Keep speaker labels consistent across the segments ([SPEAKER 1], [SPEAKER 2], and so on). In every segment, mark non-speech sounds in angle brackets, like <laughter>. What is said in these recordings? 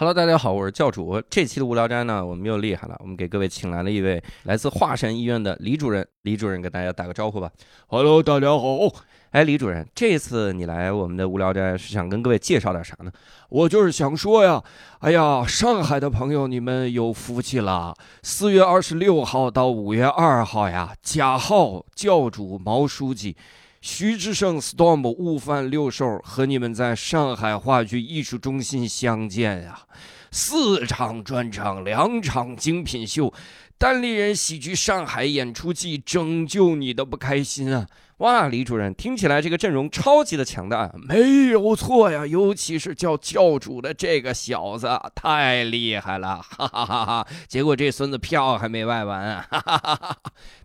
[SPEAKER 1] Hello，大家好，我是教主。这期的无聊斋呢，我们又厉害了，我们给各位请来了一位来自华山医院的李主任。李主任跟大家打个招呼吧。
[SPEAKER 2] Hello，大家好，
[SPEAKER 1] 哎，李主任，这次你来我们的无聊斋是想跟各位介绍点啥呢？
[SPEAKER 2] 我就是想说呀，哎呀，上海的朋友你们有福气了。四月二十六号到五月二号呀，贾浩教主毛书记。徐志胜、Storm、悟饭、六兽和你们在上海话剧艺术中心相见啊！四场专场，两场精品秀，单立人喜剧上海演出季，拯救你的不开心啊！
[SPEAKER 1] 哇，李主任，听起来这个阵容超级的强大，
[SPEAKER 2] 没有错呀！尤其是叫教主的这个小子，太厉害了，哈哈哈哈！结果这孙子票还没卖完，哈哈哈哈！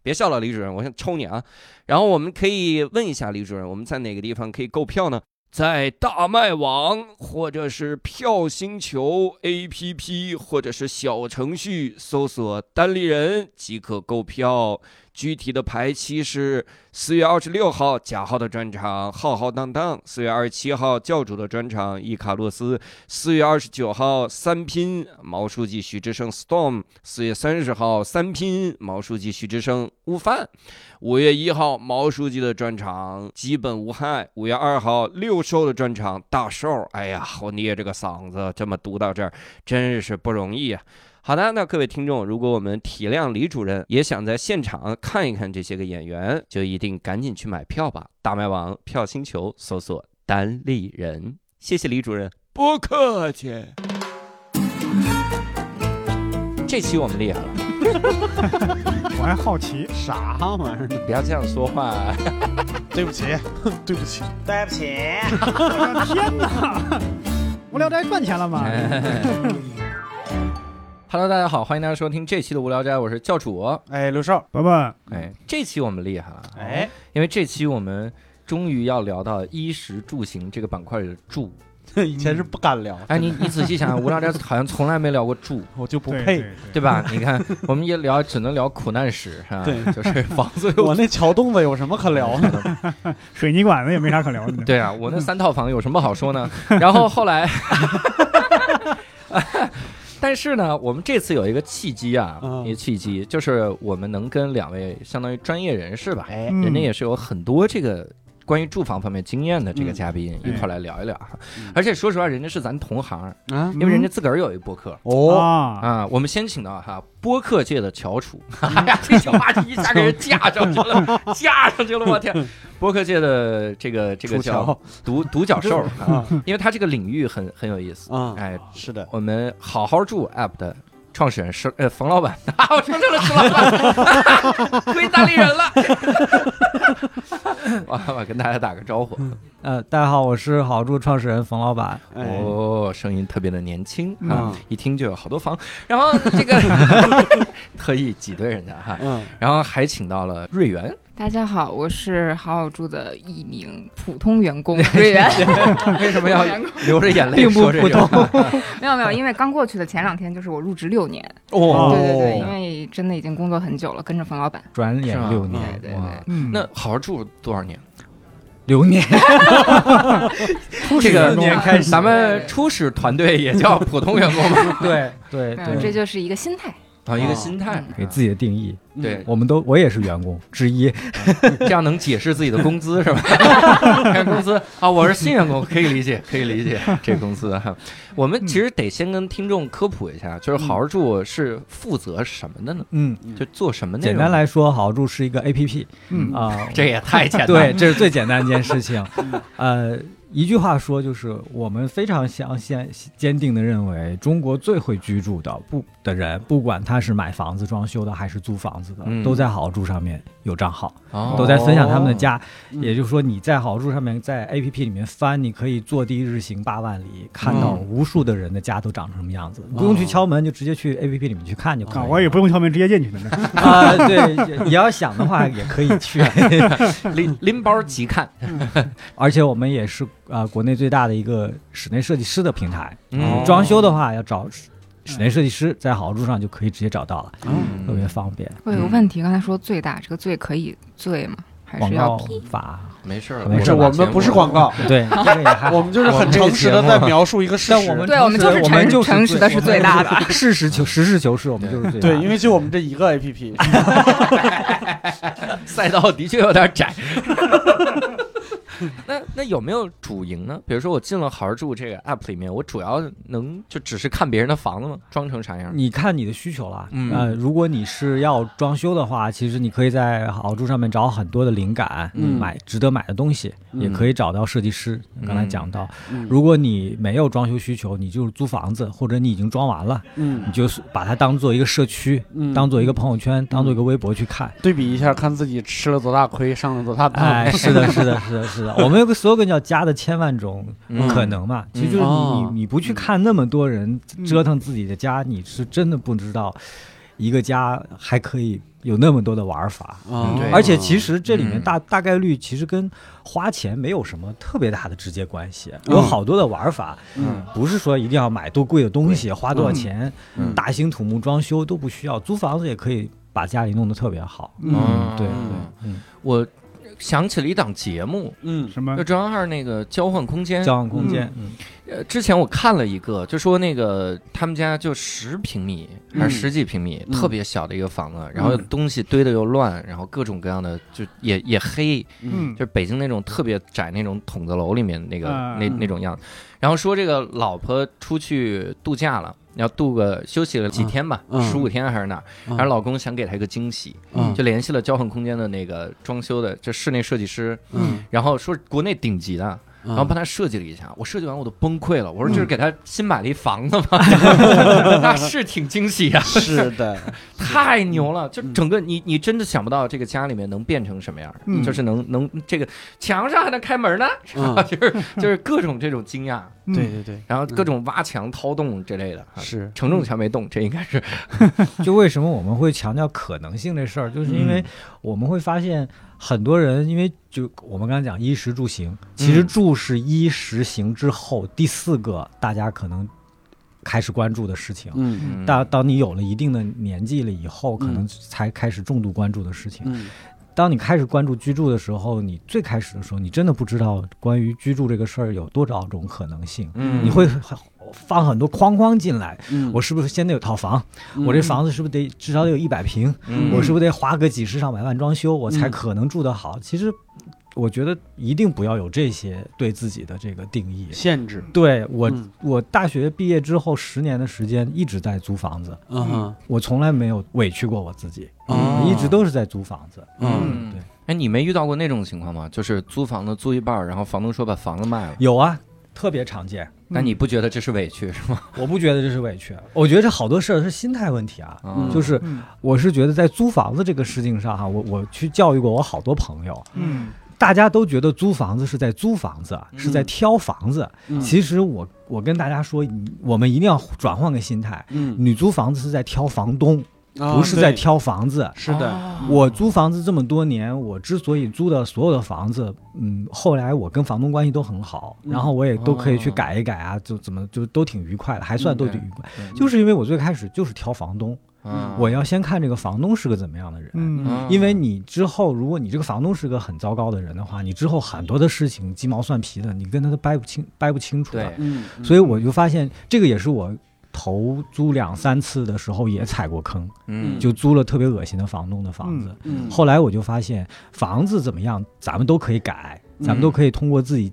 [SPEAKER 1] 别笑了，李主任，我想抽你啊！然后我们可以问一下李主任，我们在哪个地方可以购票呢？
[SPEAKER 2] 在大麦网或者是票星球 APP 或者是小程序搜索“单立人”即可购票。具体的排期是四月二十六号贾浩的专场浩浩荡荡，四月二十七号教主的专场伊卡洛斯，四月二十九号三拼毛书记徐志胜 Storm，四月三十号三拼毛书记徐志胜悟饭，五月一号毛书记的专场基本无害，五月二号六兽的专场大兽，哎呀，我捏着个嗓子这么读到这儿，真是不容易啊。好的，那各位听众，如果我们体谅李主任，也想在现场看一看这些个演员，就一定赶紧去买票吧！大麦网票星球搜索单立人。谢谢李主任，不客气。<laughs>
[SPEAKER 1] 这期我们厉害了，<laughs>
[SPEAKER 3] 我还好奇，
[SPEAKER 4] 啥玩意儿？
[SPEAKER 1] 不要这样说话。<laughs>
[SPEAKER 4] 对不起，对不起，
[SPEAKER 5] 对不起，
[SPEAKER 3] 我的天哪！无聊斋赚钱了吗？
[SPEAKER 1] Hello，大家好，欢迎大家收听这期的无聊斋，我是教主。
[SPEAKER 4] 哎，刘少，
[SPEAKER 3] 伯伯，
[SPEAKER 1] 哎，这期我们厉害了，
[SPEAKER 4] 哎，
[SPEAKER 1] 因为这期我们终于要聊到衣食住行这个板块里的住。<laughs>
[SPEAKER 4] 以前是不敢聊，
[SPEAKER 1] 哎，你你仔细想想，无聊斋好像从来没聊过住。<laughs>
[SPEAKER 4] 我就不配。
[SPEAKER 3] 对
[SPEAKER 1] 对吧？你看，我们也聊，只能聊苦难史，是吧？
[SPEAKER 4] 对 <laughs>
[SPEAKER 1] 就是房子。
[SPEAKER 4] 我那桥洞子有什么可聊的？
[SPEAKER 3] 水泥管子也没啥可聊的。
[SPEAKER 1] 对啊，我那三套房有什么好说呢？然后后来，但是呢，我们这次有一个契机啊，
[SPEAKER 4] 嗯
[SPEAKER 1] 一个契机就是我们能跟两位相当于专业人士吧，
[SPEAKER 4] 哎，
[SPEAKER 3] 嗯
[SPEAKER 1] 人家也是有很多这个。关于住房方面经验的这个
[SPEAKER 4] 嗯。
[SPEAKER 1] 嘉宾、
[SPEAKER 3] 嗯。
[SPEAKER 1] 一块来聊一聊哈，
[SPEAKER 4] 嗯。
[SPEAKER 1] 而且说实话，人家是咱同行，
[SPEAKER 4] 啊，
[SPEAKER 1] 因为人家自个儿有一播客，
[SPEAKER 4] 哦，
[SPEAKER 3] 啊，
[SPEAKER 1] 啊，我们先请到哈播客界的翘楚，<laughs> 哎呀，这小话题一下给人架上去了，架上去了，我天！播客界的这个这个叫独独角兽 <laughs> 啊，
[SPEAKER 4] 啊
[SPEAKER 1] 因为他这个领域很很有意思。
[SPEAKER 4] 啊，
[SPEAKER 1] 哎，
[SPEAKER 4] 是的，
[SPEAKER 1] 我们好好住 App 的创始人是呃冯老板，<laughs> 啊，我说成了石老板，<laughs> 亏大理人了。<laughs> 哇，我跟大家打个招呼。
[SPEAKER 6] 呃，大家好，我是好住创始人冯老板。
[SPEAKER 4] 哎，
[SPEAKER 1] 哦，声音特别的年轻啊
[SPEAKER 4] 嗯，
[SPEAKER 1] 一听就有好多房。然后这个特意挤兑人家哈，
[SPEAKER 4] 嗯，
[SPEAKER 1] 然后还请到了瑞元，
[SPEAKER 7] 大家好，我是好好住的一名普通员工 <laughs> 瑞元。<laughs>
[SPEAKER 1] 为什么要流着眼泪
[SPEAKER 6] 并不
[SPEAKER 1] 说这
[SPEAKER 6] 普
[SPEAKER 1] 个？<laughs>
[SPEAKER 7] 没有没有，因为刚过去的前两天就是我入职六年，
[SPEAKER 1] 哦。
[SPEAKER 7] 对对对，因为真的已经工作很久了，跟着冯老板。
[SPEAKER 6] 转眼六年，
[SPEAKER 7] 对对对，
[SPEAKER 3] 嗯，
[SPEAKER 1] 那好好住多少年？
[SPEAKER 6] 流年，
[SPEAKER 1] 这个
[SPEAKER 6] 年开始。
[SPEAKER 1] 咱们初始团队也叫普通员工嘛，
[SPEAKER 6] 对对
[SPEAKER 7] 没有，这，就是一个心态。
[SPEAKER 1] 啊，一个心态，
[SPEAKER 6] 给自己的定义。
[SPEAKER 1] 对，
[SPEAKER 6] 我们都，我也是员工之一。
[SPEAKER 1] 这样能解释自己的工资是吧？<laughs> 看工资啊，我是新员工，可以理解，可以理解这工资哈。我们其实得先跟听众科普一下，就是好好住是负责什么的呢？
[SPEAKER 6] 嗯，
[SPEAKER 1] 就做什么内容？
[SPEAKER 6] 简单，来说，好好住是一个 A P P
[SPEAKER 3] 嗯
[SPEAKER 6] 啊，
[SPEAKER 1] 这也太简单
[SPEAKER 6] 对，这是最简单一件事情。<laughs> 呃，一句话说，就是我们非常相信、坚定的认为，中国最会居住的不的人，不管他是买房子装修的还是租房子的，
[SPEAKER 1] 嗯
[SPEAKER 6] 都在好好住上面有账号，
[SPEAKER 1] 哦
[SPEAKER 6] 都在分享他们的家。
[SPEAKER 4] 嗯
[SPEAKER 6] 也就是说，你在好住上面，在 A P P 里面翻，你可以坐地日行八万里，看到
[SPEAKER 1] 嗯
[SPEAKER 6] 无数的人的家都长成什么样子，不用去敲门，就直接去 A P P 里面去看就可以
[SPEAKER 3] 啊，
[SPEAKER 6] 了。
[SPEAKER 3] 我也不用敲门，直接进去。<laughs>
[SPEAKER 6] 啊，对，你要想的话也可以去。
[SPEAKER 1] 拎拎包即看，<laughs>
[SPEAKER 6] 而且我们也是啊、呃国内最大的一个室内设计师的平台。
[SPEAKER 1] 嗯
[SPEAKER 6] 装修的话要找室室内设计师，在好住上就可以直接找到了，
[SPEAKER 1] 嗯
[SPEAKER 6] 特别方便。
[SPEAKER 7] 我有个问题，刚才说最大，这个最可以最吗？还是要批？
[SPEAKER 6] 法
[SPEAKER 1] 没事儿，
[SPEAKER 6] 没事
[SPEAKER 4] 是我们不是广告，<laughs>
[SPEAKER 6] 对，这个也还 <laughs>
[SPEAKER 4] 我们就是很诚实的在描述一个事实。
[SPEAKER 6] 但我们
[SPEAKER 7] 对我们就是
[SPEAKER 6] 我们就是
[SPEAKER 7] 诚实的是最大的。<laughs>
[SPEAKER 6] 事实求实事求是，我们就是最大
[SPEAKER 4] 对，因为就我们这一个 APP，
[SPEAKER 1] 赛道的确有点窄。<laughs> 那那有没有主营呢？比如说我进了好好住这个 app 里面，我主要能就只是看别人的房子吗？装成啥样？
[SPEAKER 6] 你看你的需求了，
[SPEAKER 1] 嗯
[SPEAKER 6] 呃，如果你是要装修的话，其实你可以在好住上面找很多的灵感，
[SPEAKER 4] 嗯
[SPEAKER 6] 买值得买的东西，
[SPEAKER 4] 嗯
[SPEAKER 6] 也可以找到设计师。刚才讲到，
[SPEAKER 4] 嗯
[SPEAKER 6] 如果你没有装修需求，你就是租房子，或者你已经装完了，
[SPEAKER 4] 嗯
[SPEAKER 6] 你就是把它当做一个社区，
[SPEAKER 4] 嗯
[SPEAKER 6] 当做一个朋友圈，当做一个微博去看。
[SPEAKER 4] 对比一下，看自己吃了多大亏，上了多大当。
[SPEAKER 6] 哎，是的，是的，是的，是的。我们有个 slogan 叫“家的千万种
[SPEAKER 1] 嗯。
[SPEAKER 6] 可能”嘛，其实就是你
[SPEAKER 4] 哦
[SPEAKER 6] 你你不去看那么多人折腾自己的家，你是真的不知道一个家还可以有那么多的玩法。
[SPEAKER 4] 啊
[SPEAKER 1] 对。
[SPEAKER 6] 而且其实这里面
[SPEAKER 1] 嗯。
[SPEAKER 6] 大大概率其实跟花钱没有什么特别大的直接关系，
[SPEAKER 4] 嗯
[SPEAKER 6] 有好多的玩法，
[SPEAKER 4] 嗯
[SPEAKER 6] 不是说一定要买多贵的东西，花多少钱，
[SPEAKER 1] 嗯。
[SPEAKER 6] 大兴土木装修都不需要，租房子也可以把家里弄得特别好。
[SPEAKER 4] 嗯
[SPEAKER 6] 对对
[SPEAKER 1] 嗯，
[SPEAKER 6] 嗯，
[SPEAKER 1] 我想起了一档节目，
[SPEAKER 4] 嗯。
[SPEAKER 3] 什么？
[SPEAKER 1] 就中央二那个交换空间。
[SPEAKER 6] 交换空间，嗯。
[SPEAKER 1] 呃，之前我看了一个，就说那个他们家就十平米还
[SPEAKER 4] 嗯
[SPEAKER 1] 是十几平米，
[SPEAKER 4] 嗯。
[SPEAKER 1] 特别小的一个房子，然后东西堆的又乱，然后各种各样的就也也黑，
[SPEAKER 3] 嗯。
[SPEAKER 1] 就是北京那种特别窄那种筒子楼里面那个、
[SPEAKER 3] 啊
[SPEAKER 1] 那那种样子。然后说这个老婆出去度假了，要度个休息了几天吧，
[SPEAKER 4] 嗯
[SPEAKER 1] 十五天还是哪然后老公想给她一个惊喜，
[SPEAKER 4] 嗯。
[SPEAKER 1] 就联系了交换空间的那个装修的这室内设计师，
[SPEAKER 4] 嗯，
[SPEAKER 1] 然后说国内顶级的。然后帮他设计了一下，我设计完我都崩溃了。我说这是给他新买了一房子吗？<laughs> 那是挺惊喜呀、
[SPEAKER 4] 是的，<laughs>
[SPEAKER 1] 太牛了！就整个你你真的想不到这个家里面能变成什么样，
[SPEAKER 3] 嗯。
[SPEAKER 1] 就是能能这个墙上还能开门呢，
[SPEAKER 4] 嗯。
[SPEAKER 1] 就是就是各种这种惊讶，
[SPEAKER 3] 嗯。
[SPEAKER 4] 对对对，
[SPEAKER 1] 然后各种挖墙掏洞之类的。啊
[SPEAKER 4] 是。
[SPEAKER 1] 承重墙没动，这应该是。<laughs>
[SPEAKER 6] 就为什么我们会强调可能性这事儿，就是因为我们会发现很多人，因为就我们刚才讲衣食住行，其实
[SPEAKER 1] 嗯
[SPEAKER 6] 住是衣食行之后第四个大家可能开始关注的事情。
[SPEAKER 4] 嗯
[SPEAKER 6] 当当你有了一定的年纪了以后，可能
[SPEAKER 4] 嗯
[SPEAKER 6] 才开始重度关注的事情。
[SPEAKER 4] 嗯
[SPEAKER 6] 当你开始关注居住的时候，你最开始的时候，你真的不知道关于居住这个事儿有多少种可能性。
[SPEAKER 1] 嗯
[SPEAKER 6] 你会放很多框框进来，
[SPEAKER 4] 嗯，
[SPEAKER 6] 我是不是先得有套房？
[SPEAKER 4] 嗯
[SPEAKER 6] 我这房子是不是得至少得有一百平？
[SPEAKER 1] 嗯
[SPEAKER 6] 我是不是得花个几十上百万装修，我才
[SPEAKER 4] 嗯
[SPEAKER 6] 可能住得好？其实，我觉得一定不要有这些对自己的这个定义。
[SPEAKER 4] 限制，
[SPEAKER 6] 对我，
[SPEAKER 4] 嗯
[SPEAKER 6] 我大学毕业之后十年的时间一直在租房子，
[SPEAKER 4] 嗯哼
[SPEAKER 6] 我从来没有委屈过我自己，
[SPEAKER 4] 哦
[SPEAKER 6] 一直都是在租房子。
[SPEAKER 4] 嗯
[SPEAKER 6] 对，
[SPEAKER 1] 哎，你没遇到过那种情况吗？就是租房子租一半，然后房东说把房子卖了，
[SPEAKER 6] 有啊，特别常见。
[SPEAKER 1] 那你不觉得这是委屈是吗？<laughs>
[SPEAKER 6] 我不觉得这是委屈，我觉得这好多事儿是心态问题啊。
[SPEAKER 1] 啊。
[SPEAKER 6] 就是
[SPEAKER 3] 嗯。
[SPEAKER 6] 我是觉得在租房子这个事情上哈，我我去教育过我好多朋友，
[SPEAKER 3] 嗯。
[SPEAKER 6] 大家都觉得租房子是在租房子，是在挑房子。
[SPEAKER 4] 嗯。
[SPEAKER 6] 其实我我跟大家说，我们一定要转换个心态，
[SPEAKER 4] 嗯，
[SPEAKER 6] 你租房子是在挑房东，
[SPEAKER 4] 啊
[SPEAKER 6] 不是在挑房子。
[SPEAKER 4] 是的，
[SPEAKER 6] 我租房子这么多年，我之所以租的所有的房子，嗯，后来我跟房东关系都很好，
[SPEAKER 4] 嗯
[SPEAKER 6] 然后我也都可以去
[SPEAKER 1] 哦
[SPEAKER 6] 改一改啊，就怎么就都挺愉快的，还算都挺愉快。就是因为我最开始就是挑房东，
[SPEAKER 1] 啊
[SPEAKER 6] 我要先看这个房东是个怎么样的人。
[SPEAKER 3] 嗯
[SPEAKER 1] 啊
[SPEAKER 6] 因为你之后，如果你这个房东是个很糟糕的人的话，你之后很多的事情鸡毛蒜皮的，你跟他都掰不清、掰不清楚的。
[SPEAKER 1] 对
[SPEAKER 4] 嗯，
[SPEAKER 6] 所以我就发现，这个也是我投租两三次的时候也踩过坑，
[SPEAKER 1] 嗯。
[SPEAKER 6] 就租了特别恶心的房东的房子。
[SPEAKER 4] 嗯
[SPEAKER 6] 后来我就发现，房子怎么样，咱们都可以改，咱们都可以通过自己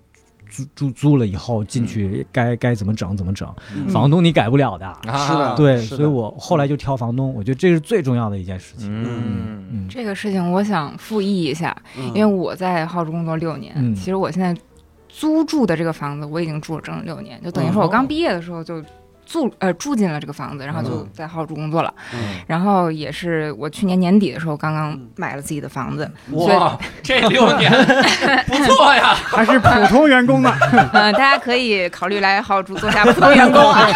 [SPEAKER 6] 租租租了以后进去该该怎么整怎么整。
[SPEAKER 1] 嗯。
[SPEAKER 6] 房东你改不了的。
[SPEAKER 1] 啊
[SPEAKER 4] 是的
[SPEAKER 6] 对，所以我后来就挑房东，我觉得这是最重要的一件事情。
[SPEAKER 1] 嗯。
[SPEAKER 6] 嗯
[SPEAKER 7] 这个事情我想复议一下，
[SPEAKER 4] 嗯。
[SPEAKER 7] 因为我在浩州工作六年，
[SPEAKER 6] 嗯。
[SPEAKER 7] 其实我现在租住的这个房子我已经住了整整六年，就等于说
[SPEAKER 6] 哦。
[SPEAKER 7] 我刚毕业的时候就住呃住进了这个房子，然后就
[SPEAKER 4] 嗯
[SPEAKER 7] 在号住工作了。
[SPEAKER 4] 嗯
[SPEAKER 7] 然后也是我去年年底的时候刚刚
[SPEAKER 4] 嗯
[SPEAKER 7] 买了自己的房子，
[SPEAKER 1] 哇，这六年不错呀，
[SPEAKER 3] 还是普通员工呢。
[SPEAKER 7] 嗯、<laughs> 大家可以考虑来号住做下普通员工啊。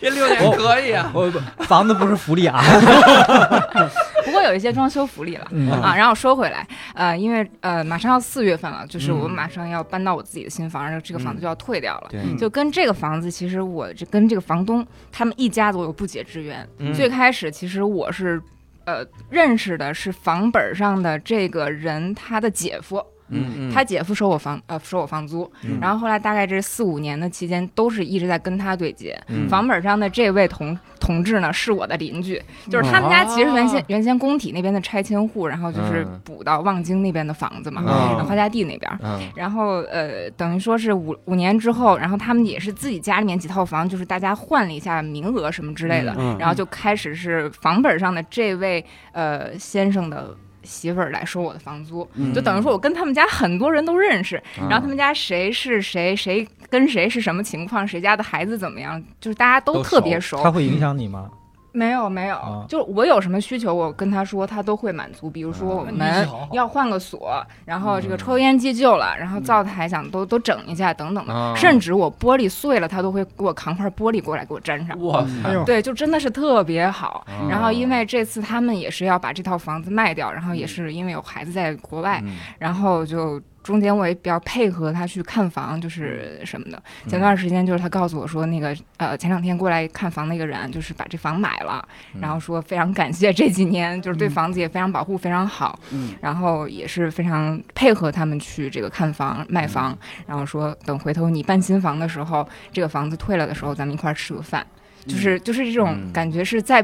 [SPEAKER 1] 这六年可以啊。
[SPEAKER 6] 我房子不是福利啊。<laughs>
[SPEAKER 7] 不过有一些装修福利了。
[SPEAKER 6] 嗯
[SPEAKER 7] 啊，然后说回来，呃，因为呃马上要四月份了，就是我
[SPEAKER 1] 嗯
[SPEAKER 7] 马上要搬到我自己的新房，然后这个房子就要退掉了。
[SPEAKER 3] 嗯
[SPEAKER 7] 就跟这个房子，其实我这跟这个房东他们一家子我有不解之缘。
[SPEAKER 1] 嗯
[SPEAKER 7] 最开始其实我是呃认识的是房本上的这个人他的姐夫，
[SPEAKER 1] 嗯
[SPEAKER 7] 他姐夫收我房呃收我房租，
[SPEAKER 1] 嗯
[SPEAKER 7] 然后后来大概这四五年的期间，都是一直在跟他对接。
[SPEAKER 1] 嗯
[SPEAKER 7] 房本上的这位同同志呢，是我的邻居，就是他们家其实原先、
[SPEAKER 1] 哦
[SPEAKER 7] 原先工体那边的拆迁户，然后就是
[SPEAKER 1] 嗯
[SPEAKER 7] 补到望京那边的房子嘛，
[SPEAKER 1] 嗯
[SPEAKER 7] 然后花家地那边。
[SPEAKER 1] 嗯
[SPEAKER 7] 然后呃，等于说是五五年之后，然后他们也是自己家里面几套房，就是大家换了一下名额什么之类的，
[SPEAKER 4] 嗯
[SPEAKER 7] 然后就开始是房本上的这位呃先生的。媳妇儿来收我的房租，
[SPEAKER 4] 嗯
[SPEAKER 7] 就等于说我跟他们家很多人都认识，
[SPEAKER 1] 嗯
[SPEAKER 7] 然后他们家谁是谁，谁跟谁是什么情况，谁家的孩子怎么样，就是大家
[SPEAKER 1] 都
[SPEAKER 7] 都特别熟。
[SPEAKER 6] 他会影响你吗？
[SPEAKER 7] 没有没有，
[SPEAKER 6] 啊。
[SPEAKER 7] 就我有什么需求，我跟他说，他都会满足。比如说我们要换个锁，然后这个抽油烟机旧了，然后灶台想都都整一下等等的，
[SPEAKER 1] 啊
[SPEAKER 7] 甚至我玻璃碎了，他都会给我扛块玻璃过来给我粘上。
[SPEAKER 1] 哇。
[SPEAKER 3] 塞，
[SPEAKER 7] 对，就真的是特别好。
[SPEAKER 1] 啊。
[SPEAKER 7] 然后因为这次他们也是要把这套房子卖掉，然后也是因为有孩子在国外，
[SPEAKER 1] 嗯。
[SPEAKER 7] 然后就中间我也比较配合他去看房，就是什么的。前段时间就是他告诉我说，那个呃前两天过来看房那个人就是把这房买了，
[SPEAKER 1] 嗯。
[SPEAKER 7] 然后说非常感谢这几年就是对房子也非常保护非常好，
[SPEAKER 4] 嗯。
[SPEAKER 7] 然后也是非常配合他们去这个看房卖房，然后说等回头你办新房的时候，这个房子退了的时候，咱们一块儿吃个饭，就是就是这种
[SPEAKER 1] 嗯。
[SPEAKER 7] 感觉是在。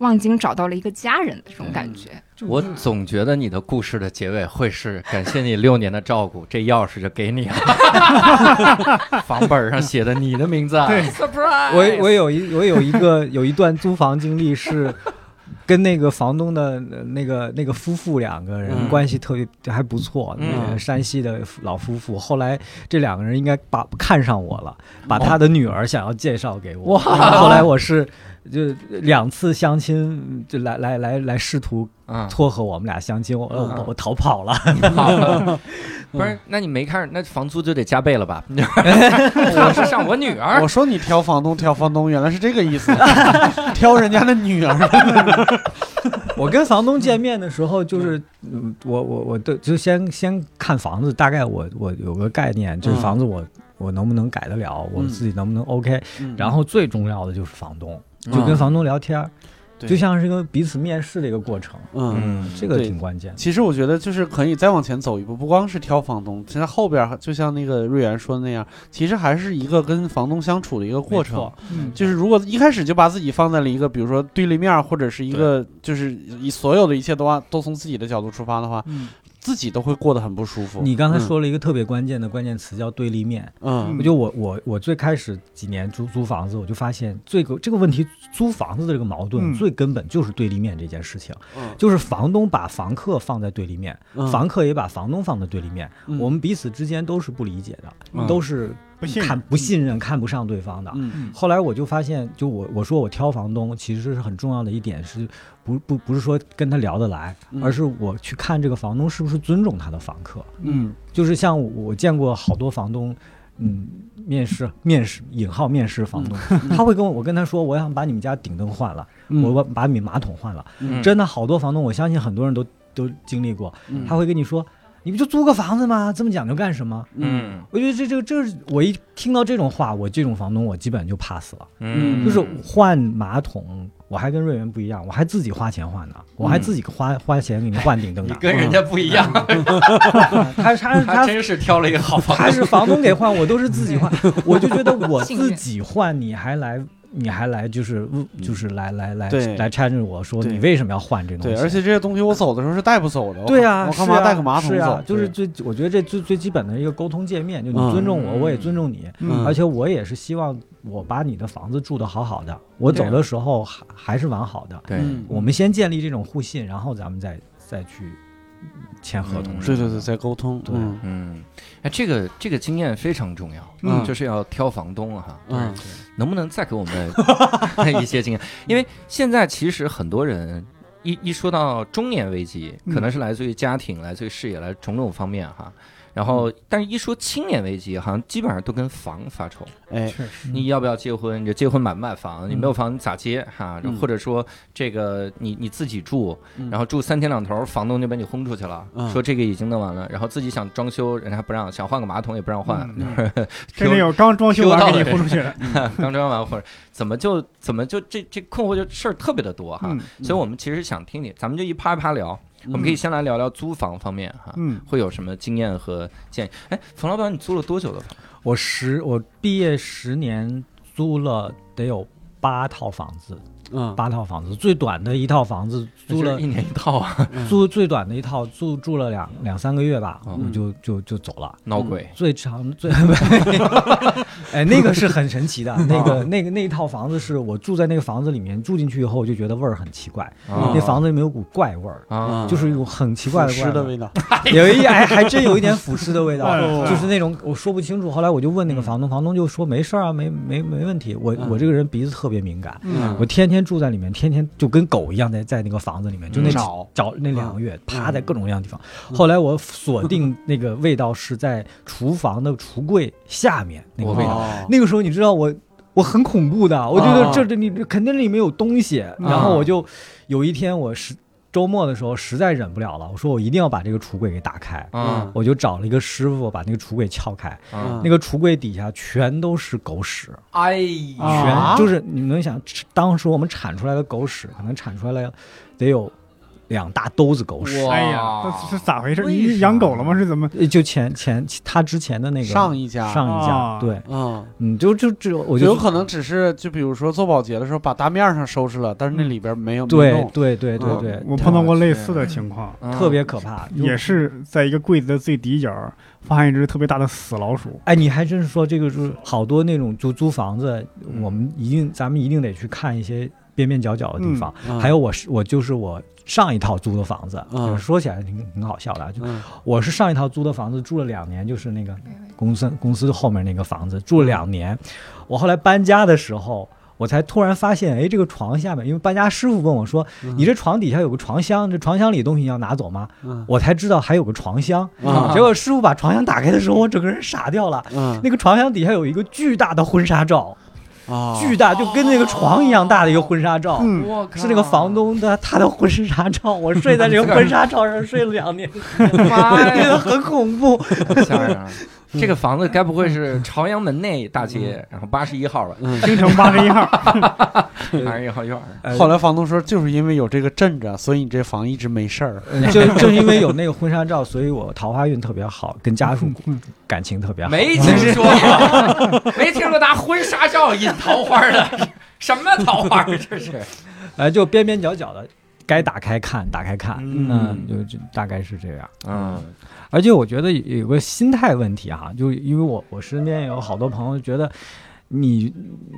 [SPEAKER 7] 望京找到了一个家人的这种感觉，<laughs>
[SPEAKER 1] 我总觉得你的故事的结尾会是感谢你六年的照顾，这钥匙就给你了。<laughs> 房本上写的你的名字啊，
[SPEAKER 3] 对
[SPEAKER 1] ，surprise！
[SPEAKER 6] 我我有一我有一个 <laughs> 有一段租房经历是。跟那个房东的呃那个那个夫妇两个人
[SPEAKER 4] 嗯
[SPEAKER 6] 关系特别还不错，那
[SPEAKER 1] 嗯
[SPEAKER 6] 个山西的老夫妇。后来这两个人应该把看上我了，把他的女儿想要介绍给我。
[SPEAKER 1] 哇
[SPEAKER 6] 后来我是就两次相亲，就来来来来试图
[SPEAKER 1] 嗯，
[SPEAKER 6] 撮合我们俩相亲，我
[SPEAKER 1] 嗯
[SPEAKER 6] 我我逃跑了。
[SPEAKER 1] 好。<laughs> 不是，那你没看，那房租就得加倍了吧？<laughs> 我是上我女儿。
[SPEAKER 4] 我，说你挑房东挑房东，原来是这个意思，<laughs> 挑人家的女儿。
[SPEAKER 6] 我跟房东见面的时候，就是嗯我我我都就先先看房子，大概我我有个概念，就是
[SPEAKER 4] 嗯。
[SPEAKER 6] 房子我我能不能改得了，我
[SPEAKER 4] 嗯。
[SPEAKER 6] 自己能不能 OK。
[SPEAKER 4] 嗯。
[SPEAKER 6] 然后最重要的就是房东，
[SPEAKER 4] 嗯
[SPEAKER 6] 就跟房东聊天儿，就像是一个彼此面试的一个过程，
[SPEAKER 4] 嗯。
[SPEAKER 1] 嗯，
[SPEAKER 6] 这个挺关键。
[SPEAKER 4] 其实我觉得就是可以再往前走一步，不光是挑房东，其实后边儿就像那个瑞元说的那样，其实还是一个跟房东相处的一个过程。
[SPEAKER 3] 嗯，
[SPEAKER 4] 就是如果一开始就把自己放在了一个，比如说对立面儿，或者是一个就是以所有的一切都按都从自己的角度出发的话，
[SPEAKER 3] 嗯
[SPEAKER 4] 自己都会过得很不舒服。
[SPEAKER 6] 你刚才
[SPEAKER 4] 嗯
[SPEAKER 6] 说了一个特别关键的关键词，叫对立面。
[SPEAKER 4] 嗯。
[SPEAKER 6] 我就我我我最开始几年租租房子，我就发现这个这个问题，租房子的这个矛盾
[SPEAKER 3] 嗯。
[SPEAKER 6] 最根本就是对立面这件事情，
[SPEAKER 4] 嗯。
[SPEAKER 6] 就是房东把房客放在对立面，
[SPEAKER 4] 嗯。
[SPEAKER 6] 房客也把房东放在对立面，
[SPEAKER 4] 嗯。
[SPEAKER 6] 我们彼此之间都是不理解的，
[SPEAKER 4] 嗯。
[SPEAKER 6] 都是
[SPEAKER 3] 不信
[SPEAKER 6] 看不信任、看不上对方的。
[SPEAKER 4] 嗯。
[SPEAKER 6] 后来我就发现，就我我说我挑房东，其实是很重要的一点是，不不不是说跟他聊得来，
[SPEAKER 4] 嗯
[SPEAKER 6] 而是我去看这个房东是不是尊重他的房客。
[SPEAKER 4] 嗯
[SPEAKER 6] 就是像我我见过好多房东，嗯，面试面试引号面试房东，他会跟我我跟他说，我想把你们家顶灯换了，
[SPEAKER 4] 嗯
[SPEAKER 6] 我把把你马桶换了。
[SPEAKER 1] 嗯
[SPEAKER 6] 真的好多房东，我相信很多人都都经历过，
[SPEAKER 4] 嗯
[SPEAKER 6] 他会跟你说，你不就租个房子吗？这么讲究干什么？
[SPEAKER 1] 嗯
[SPEAKER 6] 我觉得这这这是我一听到这种话，我这种房东我基本就 pass 了。
[SPEAKER 1] 嗯，
[SPEAKER 6] 就是换马桶，我还跟瑞元不一样，我还自己花钱换呢，我还自己花花钱给你换顶灯 <laughs>
[SPEAKER 1] 你。跟人家不一样，<laughs>
[SPEAKER 6] 他他 <laughs>
[SPEAKER 1] 他
[SPEAKER 6] 他
[SPEAKER 1] 真是挑了一个好房
[SPEAKER 6] 他是房东给换，我都是自己换，我就觉得我自己换，你还来，你还来就是就是来来来
[SPEAKER 4] 对。
[SPEAKER 6] 来掺着我说你为什么要换这东西？
[SPEAKER 4] 对，而且这些东西我走的时候是带不走的。
[SPEAKER 6] 对呀、
[SPEAKER 4] 我干
[SPEAKER 6] 是啊
[SPEAKER 4] 嘛带个马桶
[SPEAKER 6] 是啊
[SPEAKER 4] 走？
[SPEAKER 6] 就是最，我觉得这最最基本的一个沟通界面，就你
[SPEAKER 4] 嗯。
[SPEAKER 6] 尊重我，我也尊重你，
[SPEAKER 4] 嗯。
[SPEAKER 6] 而且我也是希望我把你的房子住得好好的，我走的时候还还是完好的。
[SPEAKER 1] 对，
[SPEAKER 4] 嗯
[SPEAKER 6] 我们先建立这种互信，然后咱们再再去签合同
[SPEAKER 1] 嗯。
[SPEAKER 4] 对对对，再沟通。
[SPEAKER 6] 对
[SPEAKER 4] 嗯
[SPEAKER 1] 嗯，哎，这个这个经验非常重要，
[SPEAKER 4] 嗯
[SPEAKER 1] 就是要挑房东啊哈，
[SPEAKER 4] 嗯
[SPEAKER 1] 能不能再给我们 <laughs> 一些经验？因为现在其实很多人一一说到中年危机，
[SPEAKER 3] 嗯
[SPEAKER 1] 可能是来自于家庭、来自于事业、来种种方面哈。然后，但是一说青年危机，好像基本上都跟房发愁。
[SPEAKER 4] 哎，
[SPEAKER 3] 确实，
[SPEAKER 1] 你要不要结婚？你这结婚买不买房？你没有房你咋结哈？
[SPEAKER 4] 嗯
[SPEAKER 1] 或者说这个你你自己住，
[SPEAKER 4] 嗯
[SPEAKER 1] 然后住三天两头，房东就把你轰出去了，
[SPEAKER 4] 嗯
[SPEAKER 1] 说这个已经弄完了，然后自己想装修，人家还不让，想换个马桶也不让换，<laughs>
[SPEAKER 3] 甚至有刚装修完给你轰出去了。<laughs>
[SPEAKER 1] 刚装完或者怎么就怎么就这这困惑就事儿特别的多哈。
[SPEAKER 3] 嗯
[SPEAKER 1] 所以我们其实想听听，咱们就一趴一趴聊。我们可以先来聊聊租房方面哈，
[SPEAKER 3] 嗯，
[SPEAKER 1] 会有什么经验和建议？哎，冯老板，你租了多久的房？
[SPEAKER 6] 我十我毕业十年租了得有八套房子，
[SPEAKER 4] 嗯，
[SPEAKER 6] 八套房子，最短的一套房子租了
[SPEAKER 1] 一年一套啊，<laughs>
[SPEAKER 6] 租最短的一套住住了两两三个月吧，
[SPEAKER 1] 嗯
[SPEAKER 6] 我就就就走了。
[SPEAKER 1] 闹鬼。
[SPEAKER 6] 最长 <laughs> 最，<laughs> 哎，那个是很神奇的，那个那个那一套房子是我住在那个房子里面，住进去以后我就觉得味儿很奇怪，
[SPEAKER 1] 啊
[SPEAKER 6] 那房子里面有股怪味儿，
[SPEAKER 1] 啊，
[SPEAKER 6] 就是一种很奇怪的怪味儿，
[SPEAKER 4] 的味道，
[SPEAKER 6] 有一哎还真有一点腐蚀的味道，
[SPEAKER 3] 哦。
[SPEAKER 6] 就是那种我说不清楚。后来我就问那个房东，房东就说没事儿啊，没没没问题。我
[SPEAKER 4] 嗯。
[SPEAKER 6] 我这个人鼻子特别敏感，
[SPEAKER 4] 嗯。
[SPEAKER 6] 我天天住在里面，天天就跟狗一样在在那个房子里面，就那
[SPEAKER 4] 找
[SPEAKER 6] 找那两个月，趴在各种各样的地方。
[SPEAKER 4] 嗯
[SPEAKER 6] 后来我锁定那个味道是在厨房的橱柜下面那个味道。
[SPEAKER 4] 哦
[SPEAKER 6] 那个时候你知道我。我很恐怖的，我觉得
[SPEAKER 4] 哦
[SPEAKER 6] 这这里肯定里面有东西，然后我就有一天我实周末的时候实在忍不了了，我说我一定要把这个橱柜给打开，
[SPEAKER 1] 啊
[SPEAKER 6] 我就找了一个师傅把那个橱柜撬开，
[SPEAKER 1] 啊，
[SPEAKER 6] 那个橱柜底下全都是狗屎，
[SPEAKER 1] 哎
[SPEAKER 6] 全、
[SPEAKER 4] 啊
[SPEAKER 6] 就是你能想，当时我们铲出来的狗屎可能铲出来了得有两大兜子狗屎，
[SPEAKER 1] 哇。
[SPEAKER 3] 哎呀，这是咋回事？你
[SPEAKER 1] 啥
[SPEAKER 3] 养狗了吗？是怎么？
[SPEAKER 6] 呃就前前他之前的那个
[SPEAKER 4] 上一家。
[SPEAKER 6] 上一家，
[SPEAKER 3] 啊。
[SPEAKER 6] 对，
[SPEAKER 4] 嗯，
[SPEAKER 6] 你，就就就我就
[SPEAKER 4] 有可能只是就比如说做保洁的时候把大面上收拾了，但是那里边没有没
[SPEAKER 6] 对
[SPEAKER 4] 弄。
[SPEAKER 6] 对对对
[SPEAKER 4] 嗯。
[SPEAKER 6] 对，
[SPEAKER 3] 我碰到过类似的情况，
[SPEAKER 1] 嗯。
[SPEAKER 6] 特别可怕，
[SPEAKER 3] 也是在一个柜子的最底角发现一只特别大的死老鼠。
[SPEAKER 6] 哎，你还真是说这个是好多那种租租房子，
[SPEAKER 1] 嗯。
[SPEAKER 6] 我们一定咱们一定得去看一些边边角角的地方。
[SPEAKER 4] 嗯
[SPEAKER 6] 还有我是我就是我上一套租的房子，
[SPEAKER 4] 嗯
[SPEAKER 6] 就是说起来挺挺好笑的啊，就
[SPEAKER 4] 嗯
[SPEAKER 6] 我是上一套租的房子住了两年，就是那个公司公司后面那个房子住了两年，我后来搬家的时候。我才突然发现，哎，这个床下面，因为搬家师傅问我说：“
[SPEAKER 4] 嗯
[SPEAKER 6] 你这床底下有个床箱，这床箱里东西你要拿走吗？”
[SPEAKER 4] 嗯
[SPEAKER 6] 我才知道还有个床箱。
[SPEAKER 4] 啊
[SPEAKER 6] 结果师傅把床箱打开的时候，我整个人傻掉了。
[SPEAKER 4] 嗯
[SPEAKER 6] 那个床箱底下有一个巨大的婚纱照，
[SPEAKER 4] 啊
[SPEAKER 6] 巨大，就跟那个床一样大的一个婚纱照。
[SPEAKER 3] 嗯，
[SPEAKER 6] 是那个房东的他的婚纱照，我睡在这个 <laughs> 婚纱照上睡了两年，<laughs>
[SPEAKER 1] 妈 <laughs>
[SPEAKER 6] 觉得
[SPEAKER 1] 呀，
[SPEAKER 6] 很恐怖。
[SPEAKER 1] 吓人啊！这个房子该不会是朝阳门内大街，然后八十一号吧？
[SPEAKER 4] 嗯。
[SPEAKER 3] 京城八十一号，<laughs>
[SPEAKER 1] 八十一号院
[SPEAKER 4] 后来房东说，就是因为有这个镇着，所以你这房一直没事儿。
[SPEAKER 6] 就就正因为有那个婚纱照，所以我桃花运特别好，跟家属感情特别好。
[SPEAKER 1] 没听说过，没听说拿婚纱照引桃花的，什么桃花这是？
[SPEAKER 6] 呃，<laughs> 就边边角角的，该打开看，打开看，
[SPEAKER 1] 嗯
[SPEAKER 6] 嗯，就就大概是这样。
[SPEAKER 1] 嗯
[SPEAKER 6] 而且我觉得有个心态问题哈，就因为我我身边有好多朋友觉得你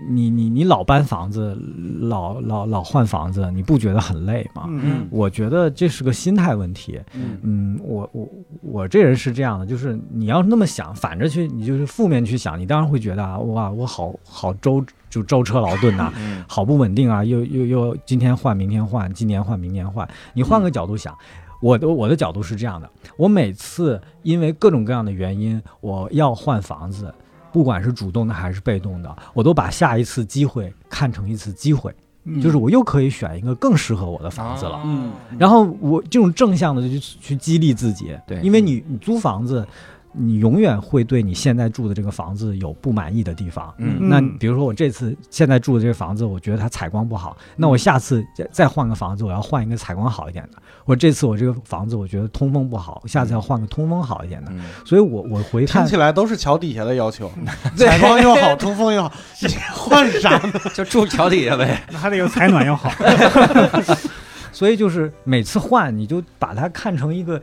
[SPEAKER 6] 你你你老搬房子，老老老换房子，你不觉得很累吗？
[SPEAKER 3] 嗯
[SPEAKER 6] 我觉得这是个心态问题。
[SPEAKER 4] 嗯
[SPEAKER 6] 嗯，我我我这人是这样的，就是你要那么想，反着去，你就是负面去想，你当然会觉得啊，哇，我好好舟就舟车劳顿呐、
[SPEAKER 1] 嗯
[SPEAKER 6] 好不稳定啊，又又又今天换明天换，今年换明年换。你换个角度想，我的我的角度是这样的，我每次因为各种各样的原因，我要换房子，不管是主动的还是被动的，我都把下一次机会看成一次机会，
[SPEAKER 3] 嗯
[SPEAKER 6] 就是我又可以选一个更适合我的房子了。
[SPEAKER 1] 嗯
[SPEAKER 6] 然后我这种正向的就去去激励自己，
[SPEAKER 1] 对
[SPEAKER 6] 因为你你租房子，你永远会对你现在住的这个房子有不满意的地方。
[SPEAKER 1] 嗯
[SPEAKER 6] 那比如说我这次现在住的这个房子，我觉得它采光不好，那我下次再再换个房子，我要换一个采光好一点的。我这次我这个房子我觉得通风不好，下次要换个通风好一点的。
[SPEAKER 1] 嗯
[SPEAKER 6] 所以我我回看
[SPEAKER 4] 听起来都是桥底下的要求，<laughs> 采光又好，<laughs> 通风又好，你换啥呢？<laughs>
[SPEAKER 1] 就住桥底下呗。
[SPEAKER 3] 那还得有采暖又好。
[SPEAKER 6] 所以就是每次换，你就把它看成一个呃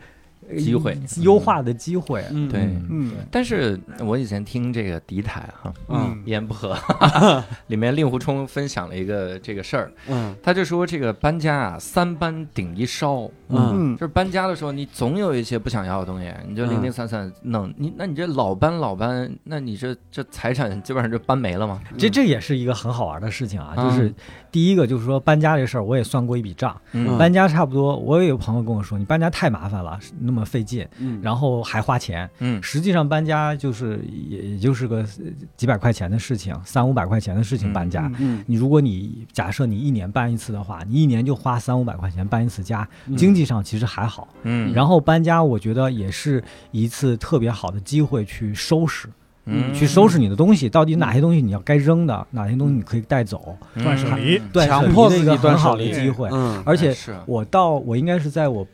[SPEAKER 1] 机会。
[SPEAKER 6] 优化的机会。
[SPEAKER 4] 嗯。
[SPEAKER 1] 对。
[SPEAKER 3] 嗯
[SPEAKER 1] 但是我以前听这个敌台哈，
[SPEAKER 4] 嗯。
[SPEAKER 1] 一言不合，<laughs> 里面令狐冲分享了一个这个事儿，
[SPEAKER 4] 嗯。
[SPEAKER 1] 他就说这个搬家啊，三搬顶一烧。
[SPEAKER 4] 嗯。
[SPEAKER 3] 嗯。
[SPEAKER 1] 就是搬家的时候，你总有一些不想要的东西，你就零零散散弄，你那你这老搬老搬，那你这这财产基本上就搬没了嘛。
[SPEAKER 6] 这这也是一个很好玩的事情啊，
[SPEAKER 1] 嗯。
[SPEAKER 6] 就是第一个就是说搬家这事儿，我也算过一笔账。
[SPEAKER 1] 嗯。
[SPEAKER 6] 搬家差不多，我也有朋友跟我说，你搬家太麻烦了，那么费劲，
[SPEAKER 4] 嗯。
[SPEAKER 6] 然后还花钱。
[SPEAKER 1] 嗯。
[SPEAKER 6] 实际上搬家就是也也就是个呃几百块钱的事情，三五百块钱的事情
[SPEAKER 1] 嗯。
[SPEAKER 6] 搬家。
[SPEAKER 3] 嗯
[SPEAKER 4] 嗯。
[SPEAKER 6] 你如果你假设你一年搬一次的话，你一年就花三五百块钱搬一次家，
[SPEAKER 4] 嗯。
[SPEAKER 6] 经济上其实还好。
[SPEAKER 1] 嗯，
[SPEAKER 6] 然后搬家，我觉得也是一次特别好的机会去收拾，
[SPEAKER 1] 嗯。
[SPEAKER 6] 去收拾你的东西，到底哪些东西你要该扔的，哪些东西你可以带走，
[SPEAKER 3] 断舍离。
[SPEAKER 1] 嗯
[SPEAKER 6] 断舍离
[SPEAKER 4] 强迫
[SPEAKER 6] 的一个
[SPEAKER 4] 自己断
[SPEAKER 6] 很好的
[SPEAKER 4] 舍离
[SPEAKER 6] 机会。
[SPEAKER 4] 嗯
[SPEAKER 6] 而且
[SPEAKER 1] 是。
[SPEAKER 6] 我到我应该是在我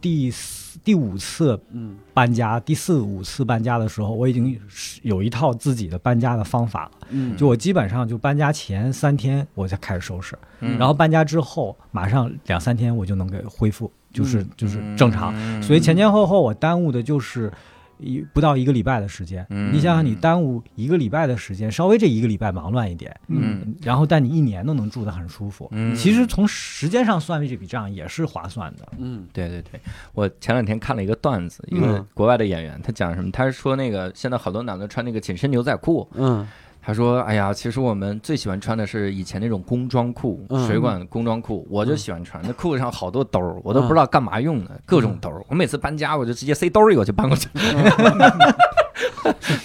[SPEAKER 6] 第四、第五次
[SPEAKER 4] 嗯
[SPEAKER 6] 搬家，第四五次搬家的时候，我已经有一套自己的搬家的方法了。
[SPEAKER 4] 嗯，
[SPEAKER 6] 就我基本上就搬家前三天我才开始收拾，
[SPEAKER 1] 嗯。
[SPEAKER 6] 然后搬家之后马上两三天我就能给恢复，就是
[SPEAKER 4] 嗯
[SPEAKER 6] 就是正常。
[SPEAKER 1] 嗯
[SPEAKER 6] 所以前前后后我耽误的就是一不到一个礼拜的时间。
[SPEAKER 1] 嗯
[SPEAKER 6] 你想想，你耽误一个礼拜的时间，稍微这一个礼拜忙乱一点，
[SPEAKER 1] 嗯
[SPEAKER 6] 然后但你一年都能住得很舒服。
[SPEAKER 1] 嗯
[SPEAKER 6] 其实从时间上算这笔账也是划算的。
[SPEAKER 4] 嗯
[SPEAKER 1] 对对对，我前两天看了一个段子，一个
[SPEAKER 4] 嗯
[SPEAKER 1] 国外的演员，他讲什么？他是说那个现在好多男的穿那个紧身牛仔裤，
[SPEAKER 4] 嗯
[SPEAKER 1] 他说：“哎呀，其实我们最喜欢穿的是以前那种工装裤，
[SPEAKER 4] 嗯
[SPEAKER 1] 水管工装裤，我就喜欢穿。那裤子上好多兜儿，我都
[SPEAKER 4] 嗯
[SPEAKER 1] 不知道干嘛用的，各种兜儿。我每次搬家，我就直接塞兜里，我就搬过去。<laughs>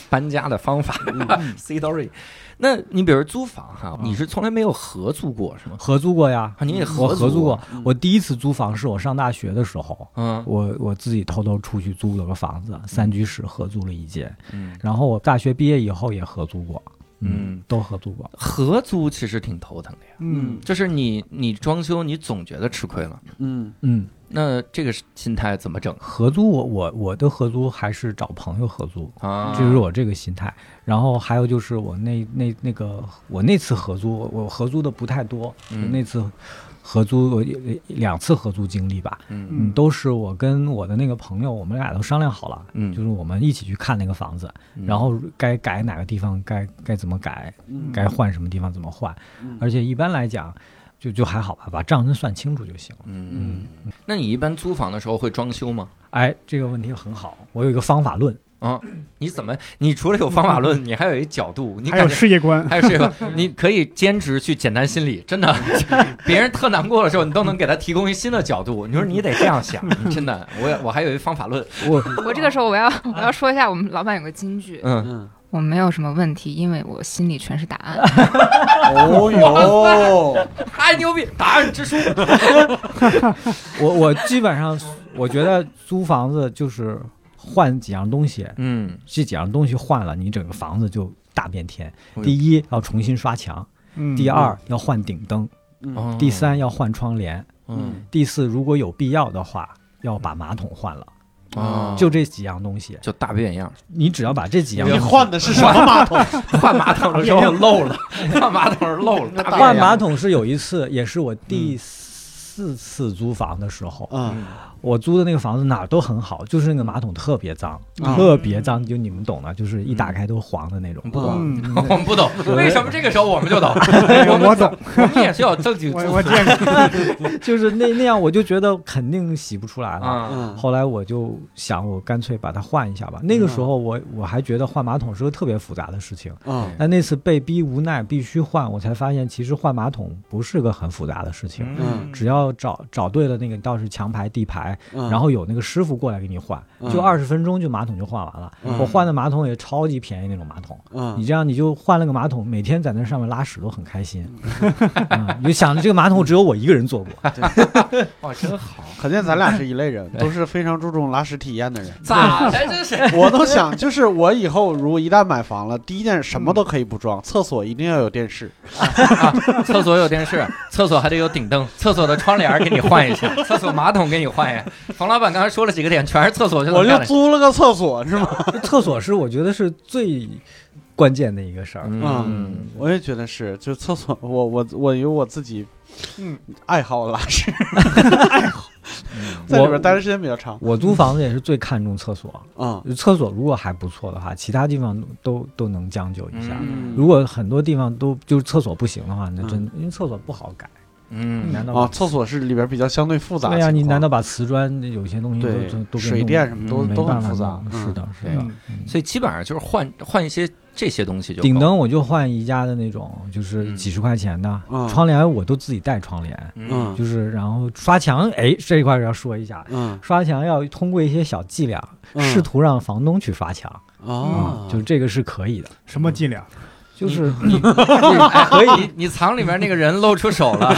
[SPEAKER 1] 搬家的方法，<laughs> 塞兜里。那你比如租房哈，你是从来没有合租过是吗？
[SPEAKER 6] 合租过呀，
[SPEAKER 1] 啊，你也合租
[SPEAKER 6] 合租过。我第一次租房是我上大学的时候，
[SPEAKER 1] 嗯
[SPEAKER 6] 我我自己偷偷出去租了个房子，三居室合租了一间。
[SPEAKER 1] 嗯，
[SPEAKER 6] 然后我大学毕业以后也合租过，
[SPEAKER 1] 嗯，
[SPEAKER 6] 都合租过。
[SPEAKER 1] 合租其实挺头疼的呀，
[SPEAKER 3] 嗯，
[SPEAKER 1] 就是你你装修，你总觉得吃亏了。
[SPEAKER 4] 嗯
[SPEAKER 6] 嗯，
[SPEAKER 1] 那这个心态怎么整
[SPEAKER 6] 合租我我我的合租还是找朋友合租，
[SPEAKER 1] 啊？
[SPEAKER 6] 就是我这个心态。然后还有就是我那那那个我那次合租，我我合租的不太多，
[SPEAKER 1] 嗯
[SPEAKER 6] 那次合租我两次合租经历吧，
[SPEAKER 1] 嗯。
[SPEAKER 6] 嗯，都是我跟我的那个朋友，我们俩都商量好了，
[SPEAKER 1] 嗯。
[SPEAKER 6] 就是我们一起去看那个房子，
[SPEAKER 1] 嗯。
[SPEAKER 6] 然后该改哪个地方该该怎么改，
[SPEAKER 4] 嗯。
[SPEAKER 6] 该换什么地方怎么换，
[SPEAKER 4] 嗯。
[SPEAKER 6] 而且一般来讲。就就还好吧，把账能算清楚就行了。
[SPEAKER 1] 嗯，那你一般租房的时候会装修吗？
[SPEAKER 6] 哎，这个问题很好，我有一个方法论。
[SPEAKER 1] 啊，你怎么？你除了有方法论，你还有一角度，你
[SPEAKER 3] 还有
[SPEAKER 1] 感觉
[SPEAKER 3] 世界观，
[SPEAKER 1] 还有这个，你可以兼职去简单心理，真的，别人特难过的时候，你都能给他提供一新的角度。你说你得这样想，<laughs> 真的，我也我还有一方法论，
[SPEAKER 6] 我
[SPEAKER 7] 我这个时候我要我要说一下，我们老板有个金句，
[SPEAKER 1] 嗯，
[SPEAKER 4] 嗯，
[SPEAKER 7] 我没有什么问题，因为我心里全是答案。
[SPEAKER 4] 哦哟，<laughs>
[SPEAKER 1] 太牛逼，答案之书，<laughs>
[SPEAKER 6] 我我基本上，我觉得租房子就是换几样东西，
[SPEAKER 1] 嗯，
[SPEAKER 6] 这几样东西换了，你整个房子就大变天。
[SPEAKER 1] 嗯
[SPEAKER 6] 第一要重新刷墙，
[SPEAKER 3] 嗯，
[SPEAKER 6] 第二要换顶灯，第，三要换窗帘，
[SPEAKER 1] 嗯，
[SPEAKER 6] 第四如果有必要的话要把马桶换了。
[SPEAKER 1] 哦，
[SPEAKER 6] 就这几样东西，
[SPEAKER 1] 就大变样，
[SPEAKER 6] 你只要把这几样
[SPEAKER 4] 你换的是什么马桶？<laughs>
[SPEAKER 1] 换马桶的时候漏了，<laughs> 换马桶是漏了，
[SPEAKER 6] 换马桶是有一次，也是我第四次租房的时候，
[SPEAKER 4] 嗯
[SPEAKER 6] 我租的那个房子哪儿都很好，就是那个马桶特别脏，
[SPEAKER 4] 嗯
[SPEAKER 6] 特别脏，就你们懂的，就是一打开都黄的那种。
[SPEAKER 1] 不懂，
[SPEAKER 3] 嗯，<laughs>
[SPEAKER 1] 我们不懂，为什么这个时候我们就懂？<laughs>
[SPEAKER 3] 我我懂，
[SPEAKER 1] 我们也是有正经
[SPEAKER 3] 我
[SPEAKER 1] 租
[SPEAKER 3] 我见过，<laughs>
[SPEAKER 6] 就是那那样，我就觉得肯定洗不出来了。后来我就想，我干脆把它换一下吧。那个时候我我还觉得换马桶是个特别复杂的事情，
[SPEAKER 4] 嗯
[SPEAKER 6] 但那次被逼无奈必须换，我才发现其实换马桶不是个很复杂的事情。
[SPEAKER 4] 嗯
[SPEAKER 6] 只要找找对了那个倒是墙排地排，
[SPEAKER 4] 嗯，
[SPEAKER 6] 然后有那个师傅过来给你换，
[SPEAKER 4] 嗯
[SPEAKER 6] 就二十分钟就马桶就换完了。
[SPEAKER 4] 嗯
[SPEAKER 6] 我换的马桶也超级便宜那种马桶，
[SPEAKER 4] 嗯
[SPEAKER 6] 你这样你就换了个马桶，每天在那上面拉屎都很开心。嗯，你就想着这个马桶只有我一个人坐过，<laughs>
[SPEAKER 1] 哇，真好，
[SPEAKER 4] 可见咱俩是一类人，都是非常注重拉屎体验的人。
[SPEAKER 1] 咋的真是？
[SPEAKER 4] 我都想，就是我以后如果一旦买房了，第一件什么都可以不装，厕所一定要有电视。<laughs>
[SPEAKER 1] 厕所有电视，厕所还得有顶灯，厕所的窗帘给你换一下，厕所马桶给你换一下。<laughs> 冯老板刚才说了几个点，全是厕所
[SPEAKER 4] 我就。租了个厕所，是吗？<laughs>
[SPEAKER 6] 厕所是我觉得是最关键的一个事儿。
[SPEAKER 1] 嗯，
[SPEAKER 4] 我也觉得是，就厕所，我我我有我自己，
[SPEAKER 3] 嗯，
[SPEAKER 4] 爱好拉屎，<laughs>
[SPEAKER 1] 嗯
[SPEAKER 4] 在里边待的时间比较长。
[SPEAKER 6] 我租房子也是最看重厕所，
[SPEAKER 4] 嗯
[SPEAKER 6] 厕所如果还不错的话，其他地方都都能将就一下。
[SPEAKER 1] 嗯
[SPEAKER 6] 如果很多地方都就是厕所不行的话，那真因为厕所不好改。
[SPEAKER 1] 嗯
[SPEAKER 6] 难道
[SPEAKER 4] 啊，厕所是里边比较相对复杂的
[SPEAKER 6] 对呀。你难道把瓷砖有些东西都都
[SPEAKER 4] 水电什么都都很复杂？
[SPEAKER 6] 是的，是的。
[SPEAKER 1] 所以基本上就是换换一些这些东西就
[SPEAKER 6] 顶，灯我就换宜家的那种，就是
[SPEAKER 1] 嗯
[SPEAKER 6] 几十块钱的。
[SPEAKER 4] 嗯
[SPEAKER 6] 窗帘我都自己带窗帘，
[SPEAKER 4] 嗯
[SPEAKER 6] 就是然后刷墙，哎，这一块要说一下，
[SPEAKER 4] 嗯
[SPEAKER 6] 刷墙要通过一些小伎俩，
[SPEAKER 4] 嗯
[SPEAKER 6] 试图让房东去刷墙
[SPEAKER 4] 哦，
[SPEAKER 6] 就这个是可以的，
[SPEAKER 3] 什么伎俩？
[SPEAKER 6] 就是
[SPEAKER 1] 你 <laughs> 哎可以，你你藏里面那个人露出手了，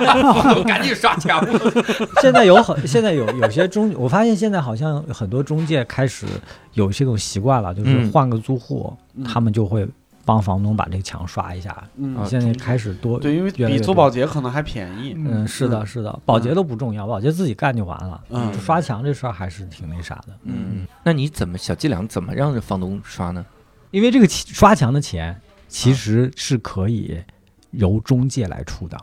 [SPEAKER 1] <laughs> 赶紧刷墙。<laughs>
[SPEAKER 6] 现在有很现在有有些中，我发现现在好像很多中介开始有这种习惯了，就是
[SPEAKER 1] 嗯
[SPEAKER 6] 换个租户，
[SPEAKER 4] 嗯
[SPEAKER 6] 他们就会帮房东把这个墙刷一下。
[SPEAKER 4] 嗯
[SPEAKER 1] 啊
[SPEAKER 6] 现在开始多，
[SPEAKER 4] 对，因为比做保洁可能还便宜。
[SPEAKER 6] 嗯，是的，
[SPEAKER 4] 嗯
[SPEAKER 6] 是的，保洁都不重要，保洁自己干就完了。
[SPEAKER 4] 嗯
[SPEAKER 6] 刷墙这事儿还是挺那啥的，
[SPEAKER 1] 嗯，那你怎么小伎俩怎么让这房东刷呢？
[SPEAKER 6] 因为这个刷墙的钱其实是可以由中介来出的，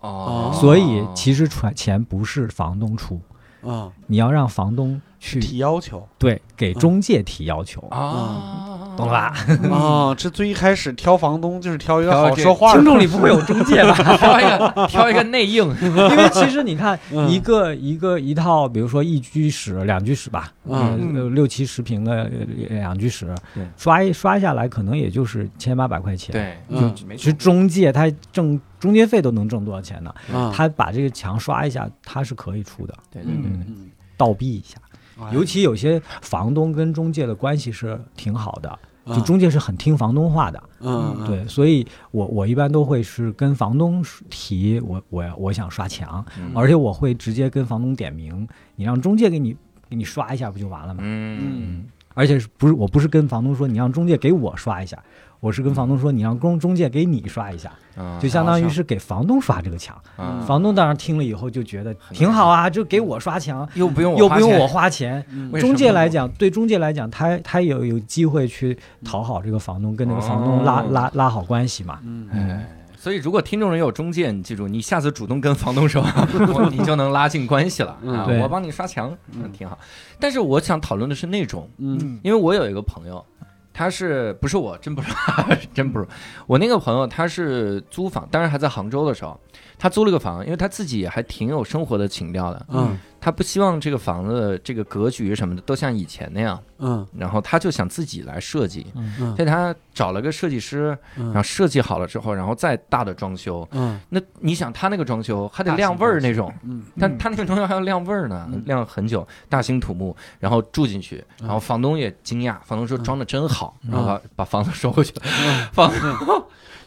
[SPEAKER 4] 哦。
[SPEAKER 6] 所以其实传钱不是房东出，
[SPEAKER 4] 啊，
[SPEAKER 6] 你要让房东去
[SPEAKER 4] 提要求。
[SPEAKER 6] 对给中介提要求，
[SPEAKER 1] 啊，
[SPEAKER 6] 懂了。吧？
[SPEAKER 4] 哦，这最一开始挑房东就是挑一个好说话的。
[SPEAKER 6] 听众里不会有中介吧？<laughs>
[SPEAKER 1] 挑一个挑一个内应，<laughs>
[SPEAKER 6] 因为其实你看
[SPEAKER 4] 嗯。
[SPEAKER 6] 一个一个一套，比如说一居室、两居室吧，
[SPEAKER 4] 嗯。
[SPEAKER 6] 呃，六七十平的呃两居室，刷一刷下来可能也就是千八百块钱。，
[SPEAKER 1] 对，
[SPEAKER 4] 嗯。
[SPEAKER 6] 其实中介他挣中介费都能挣多少钱呢？
[SPEAKER 4] 啊，
[SPEAKER 6] 他把这个墙刷一下，他是可以出的，
[SPEAKER 1] 对对对，
[SPEAKER 6] 倒逼一下。
[SPEAKER 4] 哎
[SPEAKER 6] 尤其有些房东跟中介的关系是挺好的，就
[SPEAKER 4] 啊
[SPEAKER 6] 中介是很听房东话的。
[SPEAKER 4] 嗯嗯
[SPEAKER 6] 对，所以我我一般都会是跟房东提我我我想刷墙，
[SPEAKER 1] 嗯
[SPEAKER 6] 而且我会直接跟房东点名，你让中介给你给你刷一下不就完了吗？
[SPEAKER 1] 嗯
[SPEAKER 6] 嗯，而且是不是我不是跟房东说你让中介给我刷一下，我是跟房东说你让中中介给你刷一下，
[SPEAKER 1] 啊
[SPEAKER 6] 就相当于是给房东刷这个墙。
[SPEAKER 1] 啊
[SPEAKER 6] 房东当然听了以后就觉得挺好啊，就给我刷墙，
[SPEAKER 1] 又不用
[SPEAKER 6] 又不用我花钱。中介来讲，对中介来讲，他他有有机会去讨好这个房东，跟这个房东拉
[SPEAKER 1] 哦
[SPEAKER 6] 拉拉好关系嘛。
[SPEAKER 4] 嗯
[SPEAKER 1] 哎，所以如果听众人有中介，你记住，你下次主动跟房东说，<laughs> 你就能拉近关系了
[SPEAKER 4] 嗯
[SPEAKER 1] 啊！我帮你刷墙，嗯，挺好。但是我想讨论的是那种，
[SPEAKER 4] 嗯
[SPEAKER 1] 因为我有一个朋友，他是不是我真不是真不是 <laughs> 我那个朋友，他是租房，当然还在杭州的时候，他租了个房，因为他自己还挺有生活的情调的，
[SPEAKER 4] 嗯。
[SPEAKER 1] 他不希望这个房子这个格局什么的都像以前那样，
[SPEAKER 4] 嗯。
[SPEAKER 1] 然后他就想自己来设计，
[SPEAKER 6] 嗯。
[SPEAKER 4] 嗯
[SPEAKER 1] 所以他找了个设计师，然后
[SPEAKER 4] 嗯
[SPEAKER 1] 设计好了之后，然后再大的装修。
[SPEAKER 4] 嗯。
[SPEAKER 1] 那你想他那个装修还得亮味儿那种，
[SPEAKER 4] 嗯
[SPEAKER 1] 但他那个装修还要亮味儿呢，
[SPEAKER 4] 嗯。
[SPEAKER 1] 亮很久，大兴土木，然后住进去，然后房东也惊讶，房东说装的真好，
[SPEAKER 6] 嗯。
[SPEAKER 1] 然后把把房子收回去了，
[SPEAKER 4] 嗯。
[SPEAKER 1] 房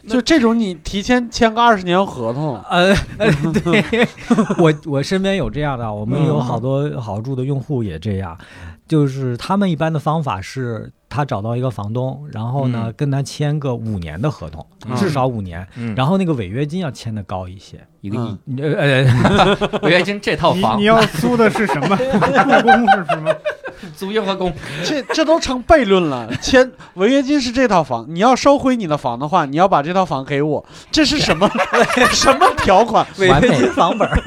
[SPEAKER 4] 就这种你提前签个二十年合同，<laughs>
[SPEAKER 6] 呃，呃对。<laughs> 我我身边有这样的，我们有
[SPEAKER 4] 嗯
[SPEAKER 6] 好多好住的用户也这样，就是他们一般的方法是，他找到一个房东，然后呢
[SPEAKER 1] 嗯。
[SPEAKER 6] 跟他签个五年的合同，
[SPEAKER 1] 嗯。
[SPEAKER 6] 至少五年，
[SPEAKER 1] 嗯，
[SPEAKER 6] 然后那个违约金要签的高一些。
[SPEAKER 1] 一个亿，
[SPEAKER 6] 呃呃，<laughs>
[SPEAKER 1] 违约金这套房。
[SPEAKER 3] 你你要租的是什么？故宫是什么？<laughs>
[SPEAKER 1] 租约和工，<laughs>
[SPEAKER 4] 这这都成悖论了。签违约金是这套房，你要收回你的房的话，你要把这套房给我，这是什么 <laughs> 什么条款？
[SPEAKER 6] 违约金房本儿，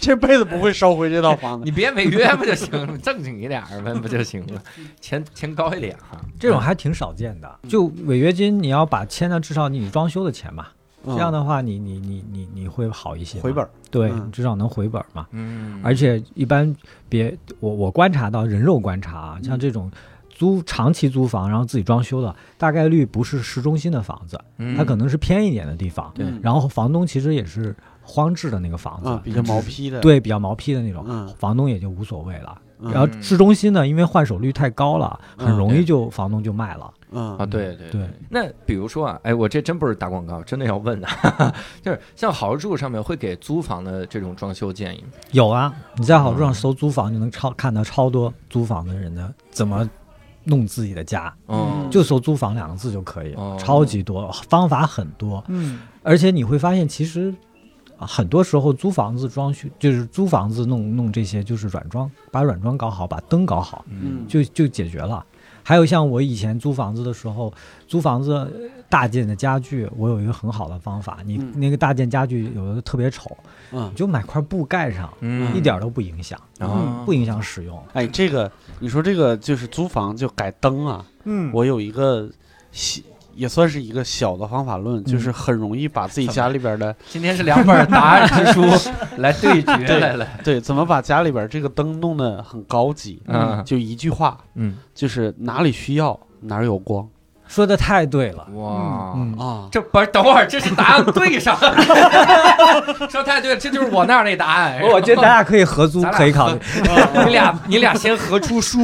[SPEAKER 4] 这辈子不会收回这套房子。
[SPEAKER 1] 你别违约不就行了，正经一点儿呗，不就行了？钱钱高一点哈，
[SPEAKER 6] 这种还挺少见的。就违约金，你要把签的至少你装修的钱嘛，
[SPEAKER 4] 嗯
[SPEAKER 6] 这样的话你你你你你会好一些，
[SPEAKER 4] 回本儿，
[SPEAKER 6] 对，至少能回本嘛。
[SPEAKER 1] 嗯。
[SPEAKER 6] 而且一般别我我观察到人肉观察啊，像这种租长期租房然后自己装修的，大概率不是市中心的房子，
[SPEAKER 1] 嗯。
[SPEAKER 6] 它可能是偏一点的地方。
[SPEAKER 1] 对。
[SPEAKER 4] 嗯
[SPEAKER 6] 然后房东其实也是荒置的那个房子，
[SPEAKER 4] 啊，比较毛坯的。，
[SPEAKER 6] 对，比较毛坯的那种，
[SPEAKER 4] 嗯，
[SPEAKER 6] 房东也就无所谓了。
[SPEAKER 4] 嗯。
[SPEAKER 6] 然后市中心呢，因为换手率太高了，很
[SPEAKER 4] 嗯
[SPEAKER 6] 容易就房东就卖了。
[SPEAKER 4] 嗯。
[SPEAKER 1] 啊，对对
[SPEAKER 6] 对，
[SPEAKER 1] 那比如说啊，哎，我这真不是打广告，<laughs> 真的要问的，<laughs> 就是像好住上面会给租房的这种装修建议吗？
[SPEAKER 6] 有啊，你在好住上搜租房，就能超看到超多租房的人的怎么弄自己的家，
[SPEAKER 1] 嗯，
[SPEAKER 6] 就搜“租房”两个字就可以，
[SPEAKER 1] 哦。
[SPEAKER 6] 超级多，方法很多。
[SPEAKER 4] 嗯。
[SPEAKER 6] 而且你会发现，其实啊很多时候租房子装修就是租房子弄弄这些，就是软装，把软装搞好，把灯搞好，
[SPEAKER 1] 嗯
[SPEAKER 6] 就就解决了。还有像我以前租房子的时候，租房子呃大件的家具，我有一个很好的方法，你
[SPEAKER 4] 嗯
[SPEAKER 6] 那个大件家具有的特别丑，
[SPEAKER 4] 嗯
[SPEAKER 6] 你，就买块布盖上，
[SPEAKER 1] 嗯
[SPEAKER 6] 一点儿都不影响，
[SPEAKER 1] 然后
[SPEAKER 6] 不影响使用。
[SPEAKER 4] 哎，这个你说这个就是租房就改灯啊，
[SPEAKER 3] 嗯，
[SPEAKER 4] 我有一个小也算是一个小的方法论，就是很容易把自己家里边的
[SPEAKER 1] 今天是两本答案之书来对决 <laughs> 来了，
[SPEAKER 4] 对怎么把家里边这个灯弄得很高级，
[SPEAKER 1] 嗯。
[SPEAKER 4] 就一句话，
[SPEAKER 1] 嗯，
[SPEAKER 4] 就是哪里需要哪儿有光
[SPEAKER 6] 说的太对了，
[SPEAKER 1] 哇，
[SPEAKER 6] 嗯，
[SPEAKER 4] 啊。
[SPEAKER 1] 这不是等会儿，这是答案对上了，<laughs> 说太对了，这就是我那儿那答案。
[SPEAKER 6] 我觉得咱俩可以合租，可以考虑。
[SPEAKER 1] 你俩你俩先合出书，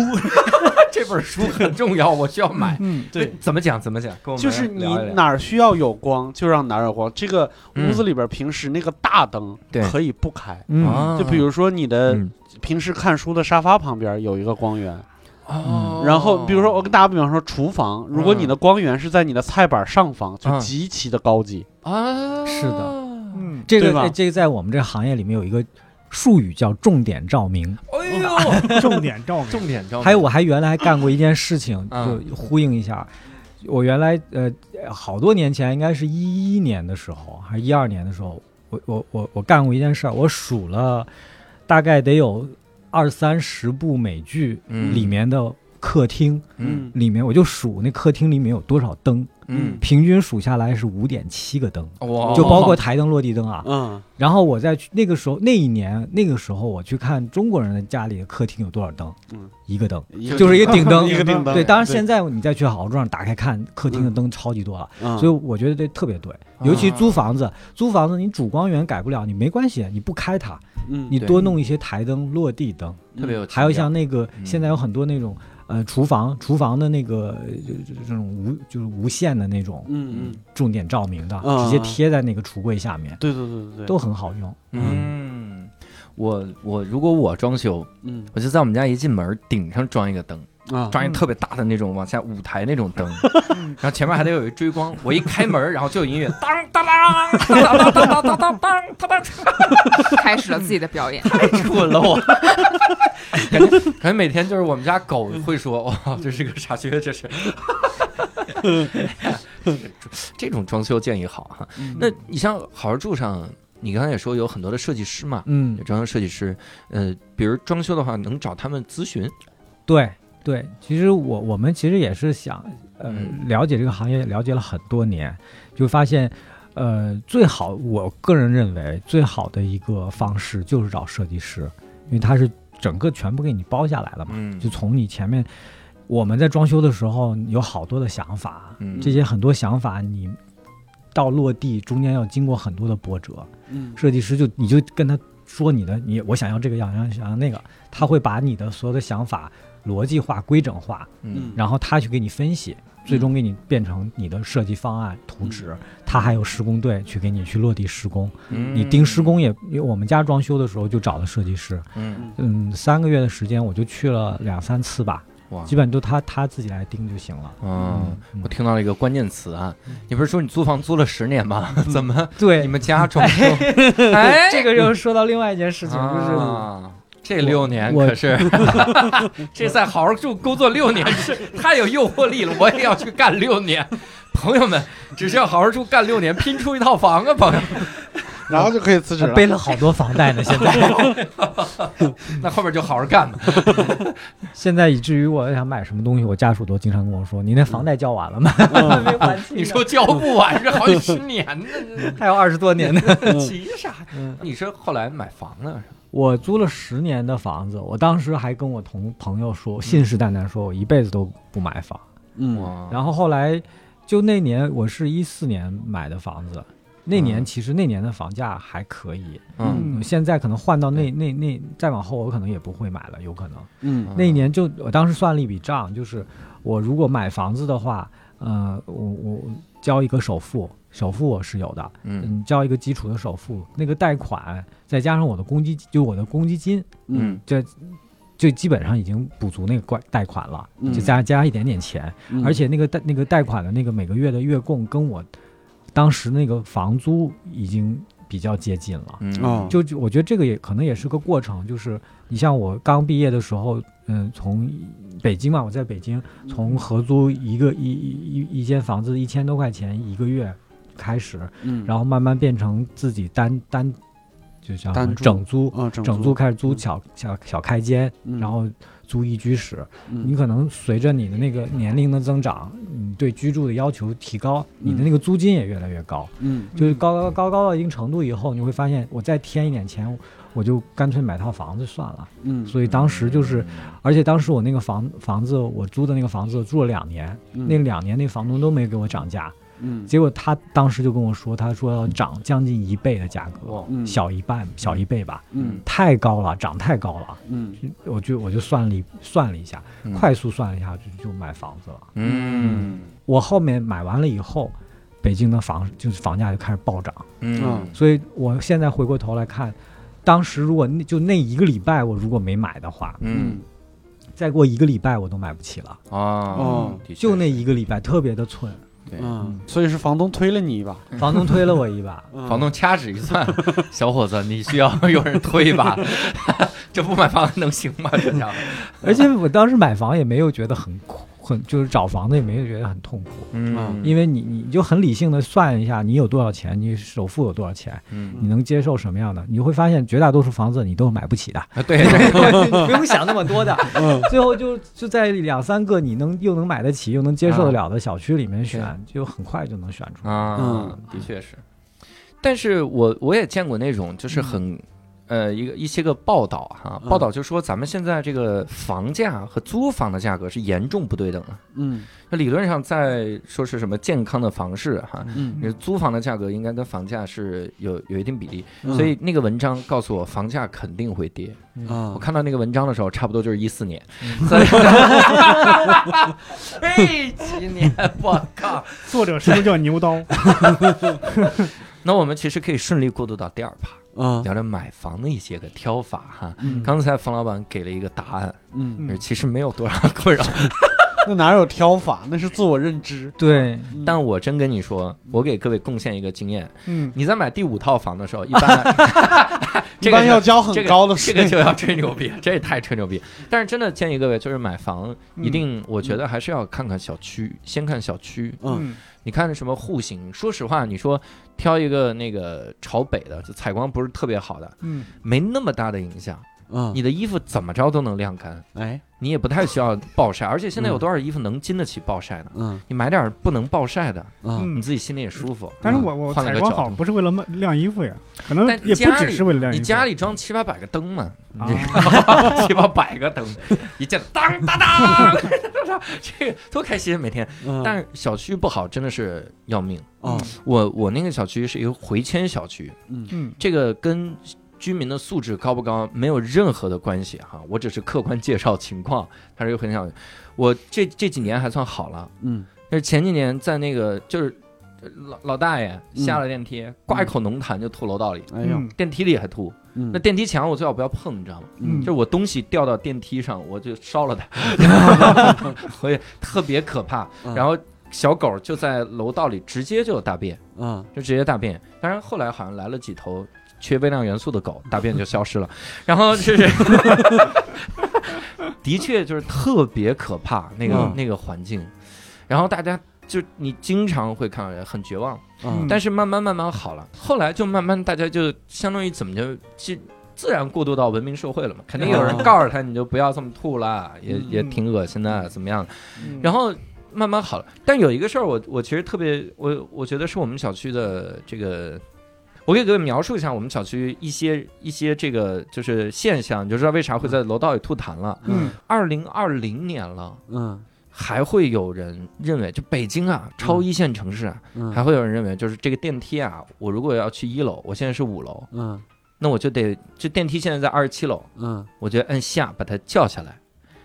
[SPEAKER 1] <laughs> 这本书很重要，我需要买。
[SPEAKER 4] 嗯，对，
[SPEAKER 1] 怎么讲？怎么讲？跟我们
[SPEAKER 4] 就是你哪儿需要有光就让哪儿有光。这个
[SPEAKER 1] 嗯
[SPEAKER 4] 屋子里边平时那个大灯
[SPEAKER 1] 对
[SPEAKER 4] 可以不开，就比如说你的
[SPEAKER 1] 嗯
[SPEAKER 4] 平时看书的沙发旁边有一个光源，
[SPEAKER 1] 哦
[SPEAKER 4] 然后，比如说，我跟大家比方说，厨房，如果你的光源是在你的菜板上方，就
[SPEAKER 1] 嗯。
[SPEAKER 4] 极其的高级。
[SPEAKER 1] 啊，
[SPEAKER 6] 是的。
[SPEAKER 3] 嗯，
[SPEAKER 6] 这个这个在我们这个行业里面有一个术语叫重点照明。
[SPEAKER 1] 哎呦，<laughs>
[SPEAKER 3] 重点照明，
[SPEAKER 1] 重点照明，
[SPEAKER 6] 还有我还原来还干过一件事情，
[SPEAKER 1] 嗯。
[SPEAKER 6] 就呼应一下。我原来呃好多年前，应该是一一年的时候，还是一二年的时候，我我我我干过一件事儿，我数了大概得有二三十部美剧
[SPEAKER 1] 嗯。
[SPEAKER 6] 里面的客厅，
[SPEAKER 1] 嗯。
[SPEAKER 6] 里面我就数那客厅里面有多少灯，
[SPEAKER 1] 嗯，
[SPEAKER 6] 平均数下来是五点七个灯，就包括台灯、落地灯啊。
[SPEAKER 4] 嗯。
[SPEAKER 6] 然后我再去那个时候那一年那个时候我去看中国人的家里的客厅有多少灯，
[SPEAKER 4] 嗯，
[SPEAKER 6] 一个灯，就是一个顶灯，<laughs>
[SPEAKER 4] 一个顶灯。
[SPEAKER 6] 对，当然现在你再去好桌上打开看，客厅的灯超级多了，
[SPEAKER 4] 嗯，
[SPEAKER 6] 所以我觉得这特别对。尤其租房子，租房子你主光源改不了，你没关系，你不开它，
[SPEAKER 4] 嗯
[SPEAKER 6] 你多弄一些台灯、落地灯，
[SPEAKER 1] 特别有，
[SPEAKER 6] 还有像那个
[SPEAKER 1] 嗯。
[SPEAKER 6] 现在有很多那种呃厨房厨房的那个呃就就这种无就是无线的那种
[SPEAKER 4] 嗯嗯，
[SPEAKER 6] 重点照明的，
[SPEAKER 4] 嗯
[SPEAKER 6] 直接贴在那个橱柜下面，
[SPEAKER 4] 对对对对对，
[SPEAKER 6] 都很好用。
[SPEAKER 1] 嗯，我我如果我装修，
[SPEAKER 4] 嗯。
[SPEAKER 1] 我就在我们家一进门顶上装一个灯，
[SPEAKER 4] 啊，
[SPEAKER 1] 装一特别大的那种往下舞台那种灯，<laughs> 然后前面还得有一追光，<laughs> 我一开门，然后就有音乐，当当当当当当当当当当当当，
[SPEAKER 7] 开始了自己的表演。<laughs>
[SPEAKER 1] 太蠢了我，感觉感觉每天就是我们家狗会说，哇，这是个傻缺，这是。这种装修建议好哈。那你像好好住上，你刚才也说有很多的设计师嘛，
[SPEAKER 6] 嗯，
[SPEAKER 1] 装修设计师，呃，比如装修的话，能找他们咨询。
[SPEAKER 6] 对对，其实我我们其实也是想，呃，
[SPEAKER 1] 嗯。
[SPEAKER 6] 了解这个行业，了解了很多年，就发现，呃，最好我个人认为最好的一个方式就是找设计师，因为他是整个全部给你包下来了嘛，
[SPEAKER 1] 嗯。
[SPEAKER 6] 就从你前面我们在装修的时候有好多的想法，
[SPEAKER 1] 嗯。
[SPEAKER 6] 这些很多想法你到落地中间要经过很多的波折，
[SPEAKER 4] 嗯
[SPEAKER 6] 设计师就你就跟他说你的你我想要这个，想要想要那个，他会把你的所有的想法逻辑化、规整化，
[SPEAKER 1] 嗯。
[SPEAKER 6] 然后他去给你分析，最终给你变成你的设计方案图纸。他还有施工队去给你去落地施工，
[SPEAKER 1] 嗯。
[SPEAKER 6] 你盯施工也，因为我们家装修的时候就找了设计师，
[SPEAKER 1] 嗯。
[SPEAKER 6] 嗯，三个月的时间我就去了两三次吧，
[SPEAKER 1] 哇。
[SPEAKER 6] 基本都他他自己来盯就行了。
[SPEAKER 1] 嗯，
[SPEAKER 6] 嗯。
[SPEAKER 1] 我听到了一个关键词啊，你不是说你租房租了十年吗？<laughs> 怎么
[SPEAKER 6] 对。
[SPEAKER 1] 你们家装修？<laughs> 哎，
[SPEAKER 6] 这个又说到另外一件事情，就是
[SPEAKER 1] 啊这六年
[SPEAKER 6] 我
[SPEAKER 1] 可是，<laughs> 这在好好住工作六年是太有诱惑力了，我也要去干六年。朋友们，只是要好好住干六年，拼出一套房啊，朋友。<laughs>
[SPEAKER 4] 然后就可以辞职了。
[SPEAKER 6] 背了好多房贷呢，现在 <laughs>
[SPEAKER 1] 那后边就好好干吧。
[SPEAKER 6] 现在以至于我想买什么东西，我家属都经常跟我说：“你那房贷交完了吗？
[SPEAKER 4] 嗯
[SPEAKER 6] 没还清
[SPEAKER 1] 你说交不完，这好几十年呢，
[SPEAKER 6] 还有二十多年呢。
[SPEAKER 1] 急啥？
[SPEAKER 6] 嗯
[SPEAKER 1] 你说后来买房了？
[SPEAKER 6] 我租了十年的房子，我当时还跟我同朋友说，信誓旦旦说我一辈子都不买房。
[SPEAKER 4] 嗯，
[SPEAKER 6] 然后后来，就那年我是一四年买的房子，那年
[SPEAKER 1] 嗯。
[SPEAKER 6] 其实那年的房价还可以。
[SPEAKER 1] 嗯。
[SPEAKER 6] 现在可能换到那那那再往后，我可能也不会买了，有可能。
[SPEAKER 4] 嗯。
[SPEAKER 6] 那一年就我当时算了一笔账，就是我如果买房子的话，呃，我我交一个首付，首付我是有的，
[SPEAKER 1] 嗯。
[SPEAKER 6] 嗯，交一个基础的首付，那个贷款再加上我的公积，就我的公积金，
[SPEAKER 1] 嗯。
[SPEAKER 6] 这就基本上已经补足那个贷贷款了，
[SPEAKER 4] 嗯。
[SPEAKER 6] 就加加一点点钱，
[SPEAKER 4] 嗯。
[SPEAKER 6] 而且那个贷那个贷款的那个每个月的月供跟我当时那个房租已经比较接近了。
[SPEAKER 1] 嗯。
[SPEAKER 6] 就我觉得这个也可能也是个过程，就是你像我刚毕业的时候，嗯，从北京嘛，我在北京从合租一个一一一一间房子一千多块钱一个月开始，
[SPEAKER 4] 嗯，
[SPEAKER 6] 然后慢慢变成自己单单就叫整租，
[SPEAKER 4] 啊整
[SPEAKER 6] 整租开始租小小小开间，
[SPEAKER 4] 嗯。
[SPEAKER 6] 然后租一居室。
[SPEAKER 4] 嗯。
[SPEAKER 6] 你可能随着你的那个年龄的增长，你对居住的要求提高，你的
[SPEAKER 4] 嗯
[SPEAKER 6] 那个租金也越来越高。
[SPEAKER 4] 嗯。
[SPEAKER 6] 就是高高高高到一定程度以后，你会发现，我再添一点钱，我就干脆买套房子算了。
[SPEAKER 4] 嗯。
[SPEAKER 6] 所以当时就是，而且当时我那个房房子，我租的那个房子住了两年，
[SPEAKER 4] 嗯。
[SPEAKER 6] 那两年那房东都没给我涨价，
[SPEAKER 4] 嗯。
[SPEAKER 6] 结果他当时就跟我说，他说要涨将近一倍的价格，小一半，小一倍吧，
[SPEAKER 4] 嗯。
[SPEAKER 6] 太高了，涨太高了。
[SPEAKER 4] 嗯。
[SPEAKER 6] 我就我就算了一算了一下，
[SPEAKER 1] 嗯。
[SPEAKER 6] 快速算了一下就就买房子了。
[SPEAKER 1] 嗯。
[SPEAKER 6] 我后面买完了以后，北京的房就是房价就开始暴涨。
[SPEAKER 1] 嗯。
[SPEAKER 6] 所以我现在回过头来看，当时如果那就那一个礼拜我如果没买的话，
[SPEAKER 1] 嗯。
[SPEAKER 6] 再过一个礼拜我都买不起了，
[SPEAKER 1] 啊
[SPEAKER 4] 哦，
[SPEAKER 6] 就那一个礼拜特别的寸，
[SPEAKER 1] 对。
[SPEAKER 4] 嗯，所以是房东推了你一把，
[SPEAKER 6] 房东推了我一把，
[SPEAKER 4] 嗯。
[SPEAKER 1] 房东掐指一算，<laughs> 小伙子，你需要有人推一把，<laughs> 这不买房能行吗？这家伙，
[SPEAKER 6] 而且我当时买房也没有觉得很苦，很就是找房子也没有觉得很痛苦，
[SPEAKER 1] 嗯。
[SPEAKER 6] 因为你你就很理性的算一下你有多少钱，你首付有多少钱，
[SPEAKER 1] 嗯。
[SPEAKER 6] 你能接受什么样的，你会发现绝大多数房子你都是买不起的，
[SPEAKER 1] 啊对。对 <laughs> <laughs>
[SPEAKER 6] 不用想那么多的，<laughs>
[SPEAKER 4] 嗯。
[SPEAKER 6] 最后就就在两三个你能又能买得起又能接受得了的小区里面选，就很快就能选出来。
[SPEAKER 1] 啊
[SPEAKER 4] 嗯，
[SPEAKER 1] 的确是。但是我我也见过那种，就是很，呃，一个一些个报道哈，
[SPEAKER 4] 嗯。
[SPEAKER 1] 报道就说咱们现在这个房价和租房的价格是严重不对等的。
[SPEAKER 4] 嗯。
[SPEAKER 1] 那理论上在说是什么健康的房市哈，
[SPEAKER 4] 嗯。
[SPEAKER 1] 这租房的价格应该跟房价是有有一定比例，
[SPEAKER 4] 嗯，
[SPEAKER 1] 所以那个文章告诉我房价肯定会跌。
[SPEAKER 4] 啊
[SPEAKER 1] 我，看到那个文章的时候，差不多就是一四年，
[SPEAKER 6] 嗯。
[SPEAKER 1] 所以这 <laughs> 几年我靠。<laughs>
[SPEAKER 3] 作者是不是叫牛刀？<laughs>
[SPEAKER 1] 那我们其实可以顺利过渡到第二趴，
[SPEAKER 4] 啊，
[SPEAKER 1] 聊聊买房的一些个挑法哈。
[SPEAKER 4] 嗯
[SPEAKER 1] 刚才冯老板给了一个答案，
[SPEAKER 4] 嗯，
[SPEAKER 3] 嗯
[SPEAKER 1] 其实没有多少困扰。<laughs>
[SPEAKER 4] 那哪有挑法？那是自我认知。
[SPEAKER 6] 对，
[SPEAKER 1] 但我真跟你说，我给各位贡献一个经验：
[SPEAKER 3] 嗯，
[SPEAKER 1] 你在买第五套房的时候，一般 <laughs>
[SPEAKER 4] 一般
[SPEAKER 1] 这个就
[SPEAKER 4] 要交很高的税。
[SPEAKER 1] 这个就要吹牛逼，<laughs> 这也太吹牛逼。但是真的建议各位，就是买房一定，我觉得还是要看看小区，先看小区。
[SPEAKER 4] 嗯
[SPEAKER 3] 嗯
[SPEAKER 1] 你看什么户型？说实话，你说挑一个那个朝北的，就采光不是特别好的，
[SPEAKER 3] 嗯
[SPEAKER 1] 没那么大的影响。
[SPEAKER 4] 嗯，
[SPEAKER 1] 你的衣服怎么着都能晾干，
[SPEAKER 4] 哎，
[SPEAKER 1] 你也不太需要暴晒。而且现在有多少衣服能经得起暴晒呢？
[SPEAKER 4] 嗯
[SPEAKER 1] 你买点儿不能暴晒的，
[SPEAKER 4] 嗯
[SPEAKER 1] 你自己心里也舒服。
[SPEAKER 3] 但是我我采光好不是为了卖晾衣服呀，可能
[SPEAKER 1] 但
[SPEAKER 3] 也不
[SPEAKER 1] 家里
[SPEAKER 3] 只是为了晾衣服。
[SPEAKER 1] 你家里装七八百个灯嘛，<laughs> 七八百个灯，<laughs> 一见当当当，这个多开心每天。
[SPEAKER 4] 嗯，
[SPEAKER 1] 但是小区不好，真的是要命。
[SPEAKER 4] 哦，
[SPEAKER 1] 我我那个小区是一个回迁小区，
[SPEAKER 3] 嗯
[SPEAKER 1] 这个跟居民的素质高不高没有任何的关系哈，我只是客观介绍情况。他是一个回迁小区，我这这几年还算好了，
[SPEAKER 4] 嗯
[SPEAKER 1] 但是前几年在那个就是呃老老大爷
[SPEAKER 4] 嗯
[SPEAKER 1] 下了电梯，挂一口浓痰就吐楼道里，
[SPEAKER 4] 哎呦，
[SPEAKER 3] 嗯
[SPEAKER 1] 电梯里还吐。
[SPEAKER 4] 嗯
[SPEAKER 1] 那电梯墙我最好不要碰，你知道吗？
[SPEAKER 3] 嗯
[SPEAKER 1] 就是我东西掉到电梯上，我就烧了它，<laughs> 所以特别可怕。
[SPEAKER 4] 嗯
[SPEAKER 1] 然后小狗就在楼道里直接就有大便，
[SPEAKER 4] 嗯
[SPEAKER 1] 就直接大便。当然后来好像来了几头缺微量元素的狗，大便就消失了。<laughs> 然后就是，<laughs> 的确就是特别可怕那个、
[SPEAKER 4] 嗯
[SPEAKER 1] 那个环境。然后大家就你经常会看到人很绝望，
[SPEAKER 4] 嗯
[SPEAKER 1] 但是慢慢慢慢好了，后来就慢慢大家就相当于怎么就自自然过渡到文明社会了嘛，肯定有人
[SPEAKER 4] 哦
[SPEAKER 1] 告诉他你就不要这么吐啦，也
[SPEAKER 4] 嗯
[SPEAKER 1] 也挺恶心的，怎么样？
[SPEAKER 3] 嗯
[SPEAKER 1] 然后慢慢好了，但有一个事儿我我其实特别我我觉得是我们小区的这个。我给各位描述一下我们小区一些一些这个就是现象，你就知道为啥会在楼道里吐痰了。
[SPEAKER 3] 嗯。
[SPEAKER 1] 二零二零年了，
[SPEAKER 4] 嗯。
[SPEAKER 1] 还会有人认为，就北京啊，超一线城市啊，
[SPEAKER 4] 嗯，
[SPEAKER 1] 还会有人认为，就是这个电梯啊，我如果要去一楼，我现在是五楼，
[SPEAKER 4] 嗯。
[SPEAKER 1] 那我就得，这电梯现在在二十七楼，
[SPEAKER 4] 嗯。
[SPEAKER 1] 我就按下把它叫下来。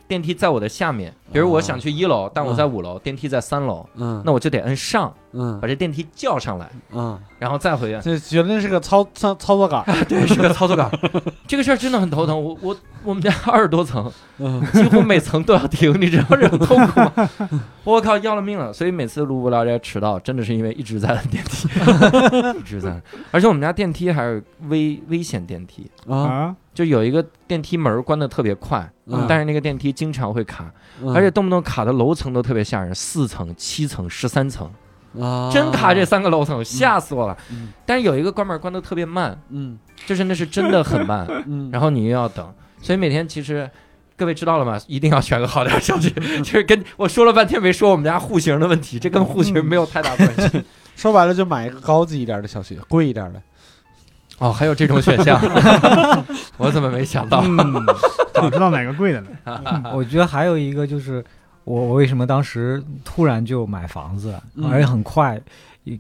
[SPEAKER 1] 电梯在我的下面，比如我想去一楼，但我在五楼，电梯在三楼，
[SPEAKER 4] 嗯，
[SPEAKER 1] 那我就得摁上，
[SPEAKER 4] 嗯
[SPEAKER 1] 把这电梯叫上来，
[SPEAKER 4] 嗯，
[SPEAKER 1] 然后再回去。
[SPEAKER 4] 这绝对是个操操操作杆。<laughs>
[SPEAKER 1] 对，是个操作杆。<laughs> 这个事儿真的很头疼。我我我们家二十多层，
[SPEAKER 4] 嗯 <laughs>
[SPEAKER 1] 几乎每层都要停，你知道这种痛苦吗？我靠，要了命了！所以每次录无聊斋迟到，真的是因为一直在摁电梯，一直在摁。而且我们家电梯还是危危险电梯，
[SPEAKER 4] 啊，
[SPEAKER 3] 啊，
[SPEAKER 1] 就有一个电梯门关的特别快，
[SPEAKER 4] 嗯
[SPEAKER 1] 但是那个电梯经常会卡，
[SPEAKER 4] 嗯
[SPEAKER 1] 而且动不动卡的楼层都特别吓人，四层、七层、十三层，
[SPEAKER 4] 啊，
[SPEAKER 1] 真卡这三个楼层，吓死我了
[SPEAKER 4] 嗯。
[SPEAKER 1] 但是有一个关门关的特别慢，
[SPEAKER 4] 嗯
[SPEAKER 1] 就是那是真的很慢。<laughs>
[SPEAKER 4] 嗯，
[SPEAKER 1] 然后你又要等，所以每天其实各位知道了吗？一定要选个好点儿小区。<laughs> 就是跟我说了半天没说我们家户型的问题，这跟户型没有太大关系。
[SPEAKER 4] 说白了就买一个高级一点的小区，贵一点的。
[SPEAKER 1] 哦，还有这种选项，<laughs> 我怎么没想到？
[SPEAKER 3] 嗯，<laughs> 早知道买个贵的呢。<laughs>
[SPEAKER 6] 我觉得还有一个就是，我我为什么当时突然就买房子，
[SPEAKER 4] 嗯
[SPEAKER 6] 而且很快，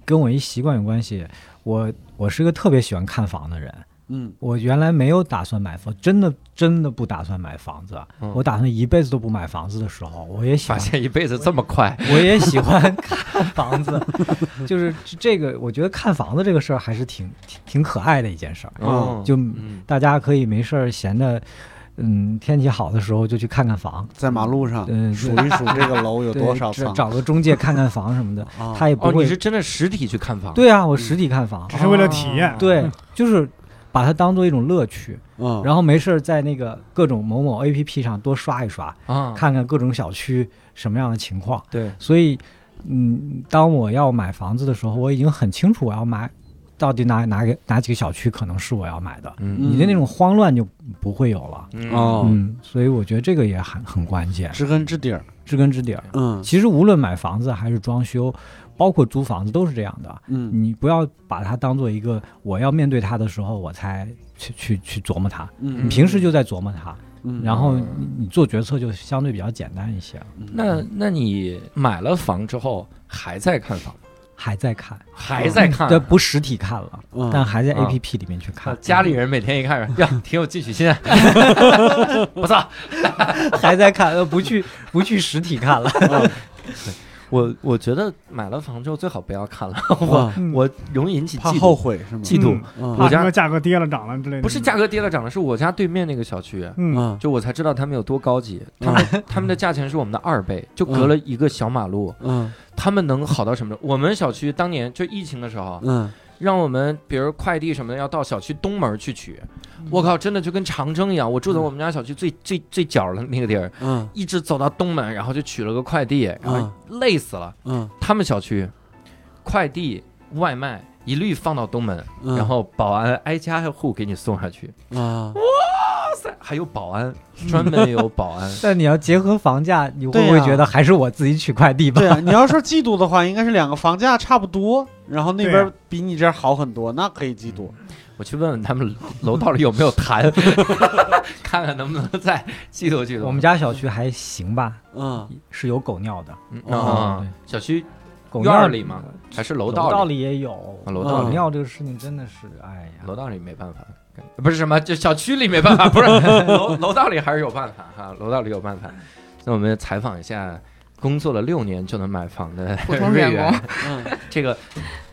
[SPEAKER 6] 跟我一习惯有关系。我我是个特别喜欢看房的人，
[SPEAKER 4] 嗯
[SPEAKER 6] 我原来没有打算买房，真的真的不打算买房子。
[SPEAKER 1] 嗯
[SPEAKER 6] 我打算一辈子都不买房子的时候，我也喜
[SPEAKER 1] 发
[SPEAKER 6] 欢，
[SPEAKER 1] 现一辈子这么快，
[SPEAKER 6] 我也喜欢看房子。<laughs> 就是这个，我觉得看房子这个事儿还是挺挺挺可爱的一件事儿。
[SPEAKER 1] 嗯
[SPEAKER 6] 就
[SPEAKER 1] 嗯
[SPEAKER 6] 大家可以没事儿闲着，嗯，天气好的时候就去看看房，
[SPEAKER 4] 在马路上
[SPEAKER 6] 嗯，
[SPEAKER 4] 数一数这个楼有多少层
[SPEAKER 6] 找找个中介看看房什么的，他也不会
[SPEAKER 1] 你是真的实体去看房？，
[SPEAKER 6] 对啊，我实体看房
[SPEAKER 3] 只，是为了体验。
[SPEAKER 6] 对，就是把它当做一种乐趣，
[SPEAKER 4] 嗯，
[SPEAKER 6] 然后没事儿在那个各种某某 A P P 上多刷一刷，
[SPEAKER 1] 啊，
[SPEAKER 6] 看看各种小区什么样的情况。
[SPEAKER 1] 对，
[SPEAKER 6] 所以，嗯，当我要买房子的时候，我已经很清楚我要买到底哪哪个哪几个小区可能是我要买的，
[SPEAKER 1] 嗯。
[SPEAKER 6] 你的那种慌乱就不会有了。
[SPEAKER 1] 嗯。
[SPEAKER 4] 哦，
[SPEAKER 6] 嗯，所以我觉得这个也很很关键，
[SPEAKER 4] 知根知底儿，
[SPEAKER 6] 知根知底儿。
[SPEAKER 4] 嗯。
[SPEAKER 6] 其实无论买房子还是装修，包括租房子都是这样的。
[SPEAKER 4] 嗯
[SPEAKER 6] 你不要把它当做一个我要面对它的时候我才去去去琢磨它，
[SPEAKER 4] 嗯
[SPEAKER 6] 你平时就在琢磨它，
[SPEAKER 4] 嗯，
[SPEAKER 6] 然后你你做决策就相对比较简单一些了。
[SPEAKER 1] 那那你买了房之后还在看房？
[SPEAKER 6] 还在看，
[SPEAKER 1] 还在看？
[SPEAKER 6] 对，不实体看了，
[SPEAKER 4] 嗯
[SPEAKER 6] 但还在
[SPEAKER 1] 啊
[SPEAKER 6] A P P 里面去看，
[SPEAKER 1] 家里人每天一看，<laughs> 呀，挺有进取心啊，<laughs> 不错。
[SPEAKER 6] 还在看，呃，不去不去实体看了。<laughs>
[SPEAKER 1] 我我觉得买了房之后最好不要看了，<laughs> 我
[SPEAKER 3] 嗯
[SPEAKER 1] 我容易引起
[SPEAKER 4] 怕
[SPEAKER 1] 嫉妒。
[SPEAKER 4] 后悔是吗？
[SPEAKER 1] 嫉妒
[SPEAKER 3] 嗯
[SPEAKER 4] 嗯
[SPEAKER 1] 我家
[SPEAKER 3] 怕什么价格跌了涨了之类的。
[SPEAKER 1] 不是价格跌了涨了，是我家对面那个小区，
[SPEAKER 3] 嗯，
[SPEAKER 4] 嗯
[SPEAKER 1] 就我才知道他们有多高级。他们他们的价钱是我们的二倍，就隔了一个小马路，
[SPEAKER 4] 嗯
[SPEAKER 1] 他们能好到什么？我们小区当年就疫情的时候，
[SPEAKER 4] 嗯
[SPEAKER 1] 让我们比如快递什么的要到小区东门去取，我靠，真的就跟长征一样。我住在我们家小区最最最角的那个地儿，
[SPEAKER 4] 嗯。
[SPEAKER 1] 一直走到东门，然后就取了个快递，然后累死了。
[SPEAKER 4] 嗯。
[SPEAKER 1] 他们小区快递外卖一律放到东门，
[SPEAKER 4] 嗯，
[SPEAKER 1] 然后保安挨家挨户给你送下去。
[SPEAKER 4] 啊，
[SPEAKER 1] 哇塞，还有保安，专门有保安。<laughs>
[SPEAKER 6] 但你要结合房价，你会不会觉得还是我自己取快递吧？
[SPEAKER 4] 对啊，你要说嫉妒的话，应该是两个房价差不多，然后那边比你这儿好很多，那可以嫉妒。
[SPEAKER 1] 我去问问他们楼道里有没有痰，<laughs> 看看能不能再嫉妒嫉妒。
[SPEAKER 6] 我们家小区还行吧，
[SPEAKER 4] 嗯
[SPEAKER 6] 是有狗尿的，
[SPEAKER 1] 嗯小区
[SPEAKER 6] 狗
[SPEAKER 1] 院里吗？还是楼
[SPEAKER 6] 楼
[SPEAKER 1] 道
[SPEAKER 6] 里也有。
[SPEAKER 1] 啊楼道
[SPEAKER 6] 狗
[SPEAKER 4] 里
[SPEAKER 6] 尿这个事情真的是，哎呀，
[SPEAKER 1] 楼道里没办法，不是什么，就小区里没办法，<laughs> 不是楼楼道里还是有办法哈，楼道里有办法。那我们采访一下工作了六年就能买房的
[SPEAKER 7] 普通
[SPEAKER 1] 瑞元
[SPEAKER 7] 员工，
[SPEAKER 4] 嗯，<laughs>
[SPEAKER 1] 这个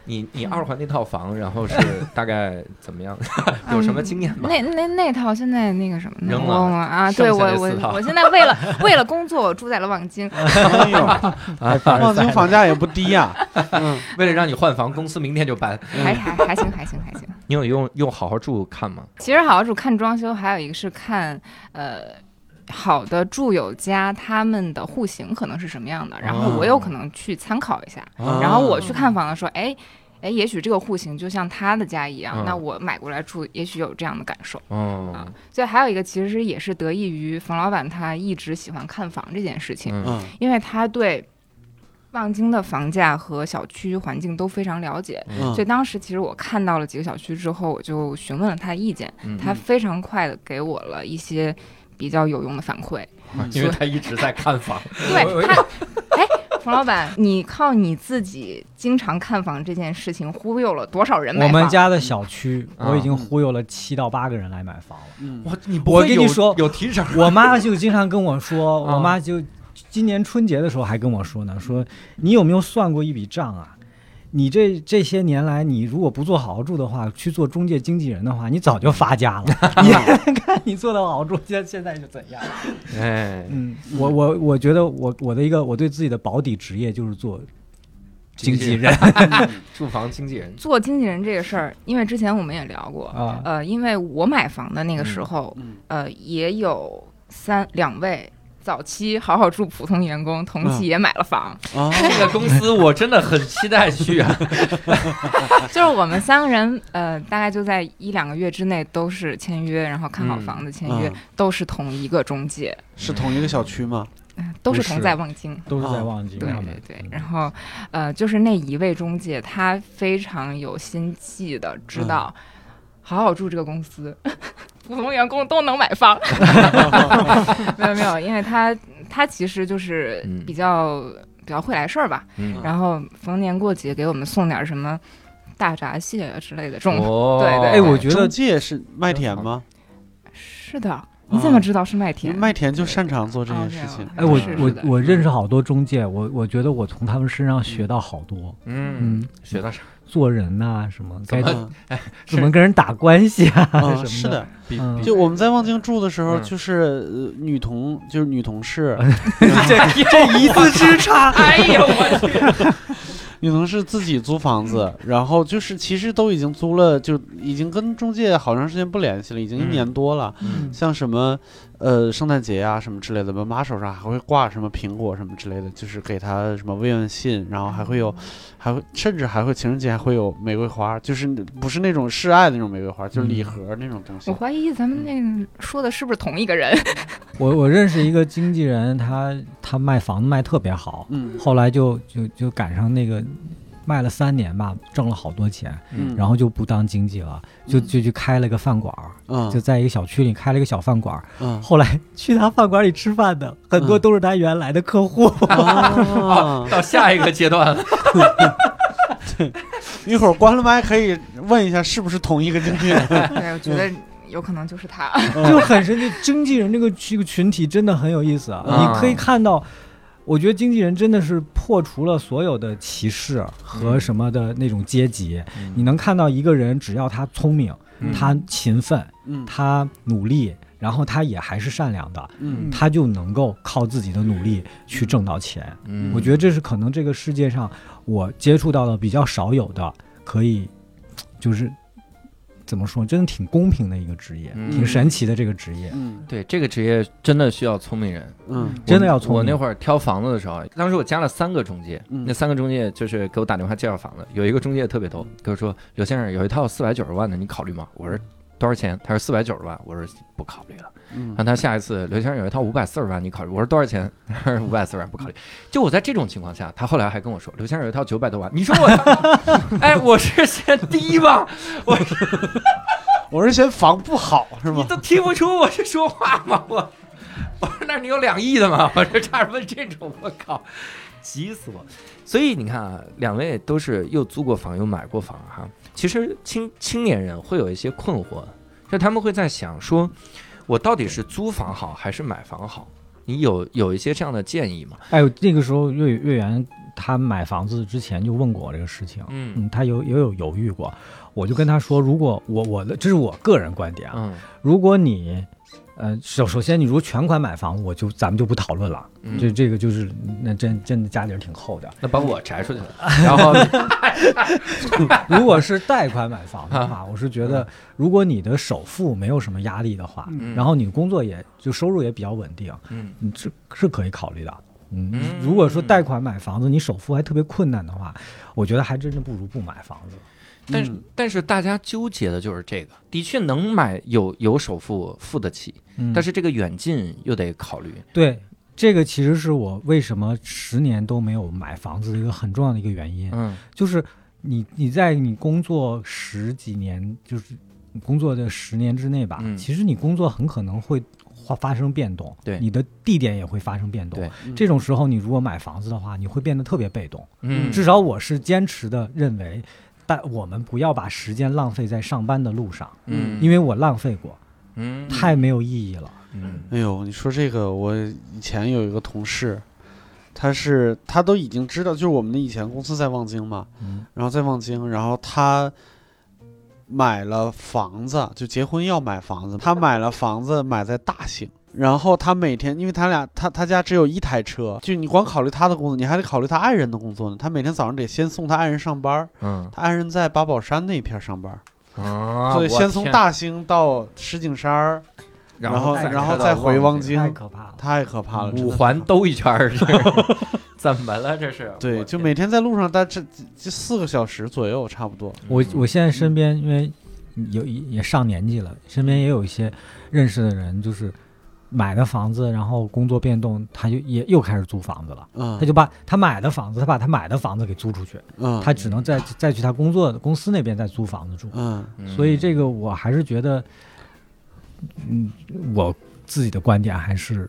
[SPEAKER 1] 你你二环那套房，然后是大概怎么样？<laughs> 有什么经验吗？
[SPEAKER 7] 那那那套现在那个什么呢？
[SPEAKER 1] 扔了
[SPEAKER 7] 啊，对我我我现在为了为了工作，我住在了望京。
[SPEAKER 4] 哎呦，
[SPEAKER 1] 啊，
[SPEAKER 4] 望京房价也不低呀。嗯
[SPEAKER 1] 为了让你换房，公司明天就搬。
[SPEAKER 7] 还还还行还行还行。
[SPEAKER 1] 你有用用好好住看吗？
[SPEAKER 7] 其实好好住看装修，还有一个是看呃好的住友家他们的户型可能是什么样的，然后我有可能去参考一下。
[SPEAKER 1] 啊
[SPEAKER 7] 然后我去看房的时候，哎哎，也许这个户型就像他的家一样，
[SPEAKER 1] 嗯
[SPEAKER 7] 那我买过来住，也许有这样的感受。
[SPEAKER 1] 哦
[SPEAKER 7] 啊，所以还有一个其实也是得益于冯老板他一直喜欢看房这件事情，因为他对望京的房价和小区环境都非常了解。
[SPEAKER 4] 嗯
[SPEAKER 7] 所以当时其实我看到了几个小区之后，我就询问了他的意见，
[SPEAKER 1] 嗯
[SPEAKER 7] 他非常快的给我了一些比较有用的反馈。
[SPEAKER 1] 因为他一直在看房。<laughs> <laughs>
[SPEAKER 7] 对他，哎，冯老板，你靠你自己经常看房这件事情忽悠了多少人买房我？
[SPEAKER 6] 们家的小区，
[SPEAKER 1] 啊
[SPEAKER 6] 我已经忽悠了七到八个人来买房了。
[SPEAKER 4] 嗯
[SPEAKER 1] 我你
[SPEAKER 6] 我跟你说
[SPEAKER 1] 有提成
[SPEAKER 6] 我 <laughs> 妈就经常跟我说，
[SPEAKER 1] 啊
[SPEAKER 6] 我妈就今年春节的时候还跟我说呢，说你有没有算过一笔账啊？你这这些年来，你如果不做好好住的话，去做中介经纪人的话，你早就发家了。<laughs> 你看你做的好好住，现现在就怎样？
[SPEAKER 1] 哎，
[SPEAKER 6] 嗯，我我我觉得我我的一个我对自己的保底职业就是做经纪人 <laughs>
[SPEAKER 1] 住房经纪人。
[SPEAKER 7] 做经纪人这个事儿，因为之前我们也聊过，
[SPEAKER 6] 啊。
[SPEAKER 7] 呃，因为我买房的那个时候，
[SPEAKER 4] 嗯
[SPEAKER 7] 呃，也有三两位早期好好住普通员工同期也买了房，
[SPEAKER 4] 啊，<laughs>
[SPEAKER 1] 这个公司我真的很期待去啊！<laughs>
[SPEAKER 7] 就是我们三个人，呃，大概就在一两个月之内都是签约，然后看好
[SPEAKER 1] 嗯
[SPEAKER 7] 房子签约，
[SPEAKER 4] 嗯
[SPEAKER 7] 都是同一个中介，
[SPEAKER 4] 是同一个小区吗？
[SPEAKER 7] 嗯都是同在望京。
[SPEAKER 6] 都是在望京
[SPEAKER 7] 对对对，然后呃，就是那一位中介，他非常有心计的知道，好好住这个公司，普通员工都能买房。<laughs> 没有没有，因为他他其实就是
[SPEAKER 1] 嗯
[SPEAKER 7] 比较、比较会来事儿吧，
[SPEAKER 1] 嗯，
[SPEAKER 7] 然后逢年过节给我们送点什么大闸蟹啊之类的这种。
[SPEAKER 1] 哦，<laughs>
[SPEAKER 7] 对对
[SPEAKER 6] 哎，我觉得
[SPEAKER 4] 中介是麦田吗？
[SPEAKER 7] 是的，你怎么知道是麦田？
[SPEAKER 4] 麦田就擅长做这件事情
[SPEAKER 7] 哦。
[SPEAKER 6] 哎，我我我认识好多中介，我我觉得我从他们身上学到好多，
[SPEAKER 1] 嗯，
[SPEAKER 6] 嗯，
[SPEAKER 1] 学到啥？
[SPEAKER 6] 做人呐、什么该
[SPEAKER 1] 怎么
[SPEAKER 4] 嗯
[SPEAKER 6] 怎么跟人打关系啊，<laughs> 什么
[SPEAKER 4] 嗯，
[SPEAKER 6] 的。
[SPEAKER 4] 是的，
[SPEAKER 6] 嗯。
[SPEAKER 4] 就我们在望京住的时候，
[SPEAKER 1] 嗯。
[SPEAKER 4] 就是呃女同，就是女同事，
[SPEAKER 1] 这 <laughs> 这一字之差，<laughs> 哎呦我去！
[SPEAKER 4] 女同事自己租房子，然后就是其实都已经租了，就已经跟中介好长时间不联系了，已经一
[SPEAKER 1] 嗯。
[SPEAKER 4] 年多了。
[SPEAKER 6] 嗯。
[SPEAKER 4] 像什么呃圣诞节啊什么之类的，门把手上还会挂什么苹果什么之类的，就是给他什么慰问信，然后还会有，还会甚至还会情人节还会有玫瑰花，就是不是那种示爱的那种玫瑰花，就是礼盒那种东西
[SPEAKER 7] 我。怀疑咱们那个说的是不是同一个人？<laughs>
[SPEAKER 6] 我我认识一个经纪人，他他卖房子卖特别好，
[SPEAKER 4] 嗯
[SPEAKER 6] 后来就就就赶上那个卖了三年吧，挣了好多钱，
[SPEAKER 4] 嗯，
[SPEAKER 6] 然后就不当经纪了，就
[SPEAKER 4] 嗯
[SPEAKER 6] 就去开了个饭馆儿，
[SPEAKER 4] 嗯
[SPEAKER 6] 就在一个小区里开了一个小饭馆儿。
[SPEAKER 4] 嗯
[SPEAKER 6] 后来去他饭馆里吃饭的很多
[SPEAKER 4] 嗯
[SPEAKER 6] 都是他原来的客户。
[SPEAKER 4] 啊，<laughs>
[SPEAKER 1] 到下一个阶段了，<laughs> 对
[SPEAKER 4] 一会儿关了麦可以问一下是不是同一个经纪人？
[SPEAKER 7] 对，<laughs> 我觉得有可能就是他。
[SPEAKER 6] 就很神奇。经纪人这个这个群体真的很有意思啊！
[SPEAKER 1] 嗯
[SPEAKER 6] 你可以看到，我觉得经纪人真的是破除了所有的歧视和什么的那种阶级。你能看到一个人，只要他聪明，
[SPEAKER 1] 嗯。
[SPEAKER 6] 他勤奋，
[SPEAKER 4] 嗯。
[SPEAKER 6] 他努力，然后他也还是善良的，
[SPEAKER 4] 嗯。
[SPEAKER 6] 他就能够靠自己的努力去挣到钱。
[SPEAKER 1] 嗯。
[SPEAKER 6] 我觉得这是可能这个世界上我接触到的比较少有的，可以就是怎么说，真的挺公平的一个职业，
[SPEAKER 1] 嗯。
[SPEAKER 6] 挺神奇的这个职业。
[SPEAKER 4] 嗯。
[SPEAKER 1] 对这个职业真的需要聪明人，
[SPEAKER 4] 嗯。
[SPEAKER 6] 真的要聪明。
[SPEAKER 1] 我那会儿挑房子的时候，当时我加了三个中介，
[SPEAKER 4] 嗯。
[SPEAKER 1] 那三个中介就是给我打电话介绍房子，有一个中介特别逗，跟我说刘先生有一套四百九十万的，你考虑吗？我说多少钱？他说四百九十万，我说不考虑了。
[SPEAKER 4] 嗯
[SPEAKER 1] 他下一次刘先生有一套五百四十万，你考虑？我说多少钱？他 <laughs> 说五百四十万不考虑。就我在这种情况下，他后来还跟我说，刘先生有一套九百多万，你说我，<laughs> 哎，我是嫌低吧？<laughs>
[SPEAKER 4] 我是嫌房不好是吗？
[SPEAKER 1] 你都听不出我是说话吗？我我说那你有两亿的吗？我这差点问这种，我靠，急死我！所以你看啊，两位都是又租过房又买过房哈。其实青青年人会有一些困惑，就他们会在想说，我到底是租房好还是买房好？你有有一些这样的建议吗？
[SPEAKER 6] 哎呦，那个时候岳岳源他买房子之前就问过我这个事情，
[SPEAKER 1] 嗯
[SPEAKER 6] 嗯，他有也有犹豫过，我就跟他说，如果我我的这是我个人观点啊，
[SPEAKER 1] 嗯
[SPEAKER 6] 如果你呃首首先你如果全款买房，我就咱们就不讨论了，
[SPEAKER 1] 嗯。
[SPEAKER 6] 这这个就是那真真的家里人挺厚的。
[SPEAKER 1] 那把我摘出去了，<laughs> 然后
[SPEAKER 6] 如果是贷款买房的话，<laughs> 我是觉得如果你的首付没有什么压力的话，
[SPEAKER 1] 嗯。
[SPEAKER 6] 然后你工作也就收入也比较稳定，
[SPEAKER 1] 嗯。
[SPEAKER 6] 嗯，是是可以考虑的。嗯
[SPEAKER 1] 嗯，
[SPEAKER 6] 如果说贷款买房子，你首付还特别困难的话，我觉得还真的不如不买房子。
[SPEAKER 1] 但是、但是大家纠结的就是这个，的确能买有有首付付得起，
[SPEAKER 6] 嗯，
[SPEAKER 1] 但是这个远近又得考虑。
[SPEAKER 6] 对这个其实是我为什么十年都没有买房子的一个很重要的一个原因，
[SPEAKER 1] 嗯。
[SPEAKER 6] 就是你你在你工作十几年，就是你工作的十年之内吧，
[SPEAKER 1] 嗯。
[SPEAKER 6] 其实你工作很可能会发发生变动，
[SPEAKER 1] 对
[SPEAKER 6] 你的地点也会发生变动。这种时候你如果买房子的话，你会变得特别被动。
[SPEAKER 1] 嗯，
[SPEAKER 6] 至少我是坚持的认为，但我们不要把时间浪费在上班的路上，
[SPEAKER 1] 嗯
[SPEAKER 6] 因为我浪费过，
[SPEAKER 1] 嗯
[SPEAKER 6] 太没有意义了。
[SPEAKER 1] 嗯
[SPEAKER 4] 哎呦，你说这个，我以前有一个同事，他是他都已经知道，就是我们的以前公司在望京嘛，
[SPEAKER 6] 嗯
[SPEAKER 4] 然后在望京，然后他买了房子，就结婚要买房子，他买了房子买在大兴。然后他每天，因为他俩他他家只有一台车，就你光考虑他的工作，你还得考虑他爱人的工作呢。他每天早上得先送他爱人上班，
[SPEAKER 1] 嗯
[SPEAKER 4] 他爱人在八宝山那片上班，
[SPEAKER 1] 啊
[SPEAKER 4] 所以先从大兴到石景山儿，然后然后再回望
[SPEAKER 1] 京
[SPEAKER 4] 京
[SPEAKER 6] 太可怕了。
[SPEAKER 4] 太可怕了，
[SPEAKER 1] 五环兜一圈儿，<laughs> 是怎么了？这是
[SPEAKER 4] 对，就每天在路上待这这四个小时左右，差不多。
[SPEAKER 6] 我
[SPEAKER 1] 嗯
[SPEAKER 6] 我现在身边因为有也上年纪了，身边也有一些认识的人，就是买的房子，然后工作变动，他就也又开始租房子了。
[SPEAKER 4] 嗯，
[SPEAKER 6] 他就把他买的房子，他把他买的房子给租出去，
[SPEAKER 4] 嗯，
[SPEAKER 6] 他只能再再去他工作的公司那边再租房子住。
[SPEAKER 4] 嗯
[SPEAKER 1] 嗯
[SPEAKER 6] 所以这个我还是觉得，嗯，我自己的观点还是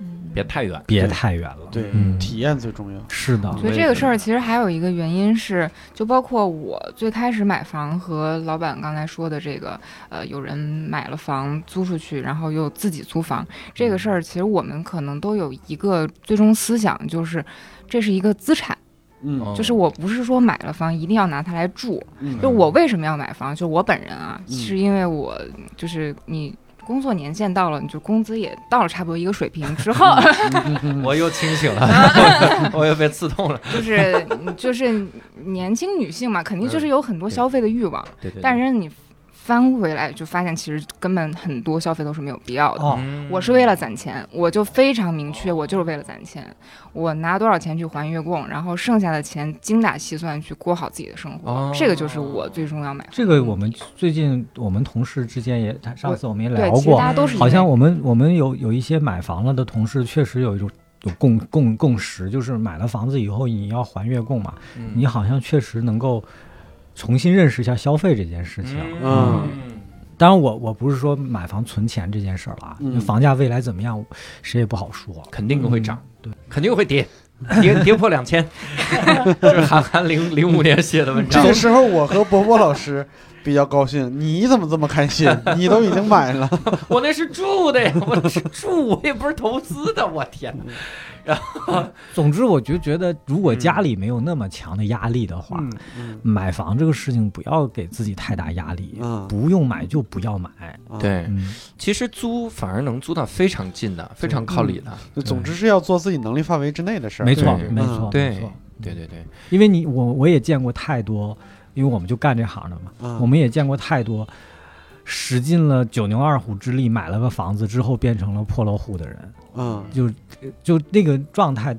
[SPEAKER 7] 嗯
[SPEAKER 1] 别太远。
[SPEAKER 6] 别太远了。
[SPEAKER 4] 对，
[SPEAKER 6] 嗯
[SPEAKER 4] 体验最重要。
[SPEAKER 6] 是的，
[SPEAKER 7] 所以这个事儿其实还有一个原因是，就包括我最开始买房和老板刚才说的这个，呃，有人买了房租出去，然后又自己租房这个事儿，其实我们可能都有一个最终思想，就是这是一个资产，
[SPEAKER 4] 嗯
[SPEAKER 1] 哦
[SPEAKER 7] 就是我不是说买了房一定要拿它来住，
[SPEAKER 4] 嗯
[SPEAKER 7] 就我为什么要买房？就我本人啊，
[SPEAKER 4] 嗯
[SPEAKER 7] 是因为我就是你。工作年限到了，你就工资也到了差不多一个水平之后，<laughs>
[SPEAKER 1] 我又清醒了，<laughs> 我又被刺痛了。
[SPEAKER 7] 就是就是年轻女性嘛，肯定就是有很多消费的欲望，
[SPEAKER 1] 对对，
[SPEAKER 7] 但是你翻回来就发现，其实根本很多消费都是没有必要的。我是为了攒钱，我就非常明确，我就是为了攒钱。我拿多少钱去还月供，然后剩下的钱精打细算去过好自己的生活，
[SPEAKER 1] 哦
[SPEAKER 7] 这个就是我最终要买房
[SPEAKER 6] 这个我们最近我们同事之间也，上次我们也，聊过
[SPEAKER 7] 其实大，家都是
[SPEAKER 6] 好像我们我们有有一些买房了的同事，确实有一种有共共共识，就是买了房子以后你要还月供嘛，
[SPEAKER 1] 嗯
[SPEAKER 6] 你好像确实能够重新认识一下消费这件事情。
[SPEAKER 4] 嗯
[SPEAKER 6] 当然我，我不是说买房存钱这件事儿了啊，
[SPEAKER 4] 嗯
[SPEAKER 6] 因为房价未来怎么样，谁也不好说。
[SPEAKER 1] 肯定会涨，
[SPEAKER 6] 对，
[SPEAKER 1] 肯定会跌，跌 <laughs> 跌破两千。这 <laughs> 是韩寒零零五年写的文章
[SPEAKER 4] 这。个时候，我和伯伯老师比较高兴。你怎么这么开心？<laughs> 你都已经买了。<laughs>
[SPEAKER 1] 我那是住的呀，<laughs> 我那是住，我也不是投资的，我天哪！
[SPEAKER 6] 总之，我就觉得，如果家里没有那么强的压力的话，
[SPEAKER 4] 嗯嗯
[SPEAKER 6] 买房这个事情不要给自己太大压力，
[SPEAKER 4] 嗯
[SPEAKER 6] 不用买就不要买。
[SPEAKER 4] 啊
[SPEAKER 1] 对，
[SPEAKER 6] 嗯，
[SPEAKER 1] 其实租反而能租到非常近的，非常靠里的。
[SPEAKER 4] 就总之是要做自己能力范围之内的事儿。
[SPEAKER 6] 没错，没错，
[SPEAKER 1] 对
[SPEAKER 6] 没错。
[SPEAKER 1] 对对对，
[SPEAKER 6] 因为你我我也见过太多，因为我们就干这行的嘛，
[SPEAKER 4] 嗯
[SPEAKER 6] 我们也见过太多使尽了九牛二虎之力买了个房子之后变成了破落户的人，
[SPEAKER 4] 嗯，
[SPEAKER 6] 就就那个状态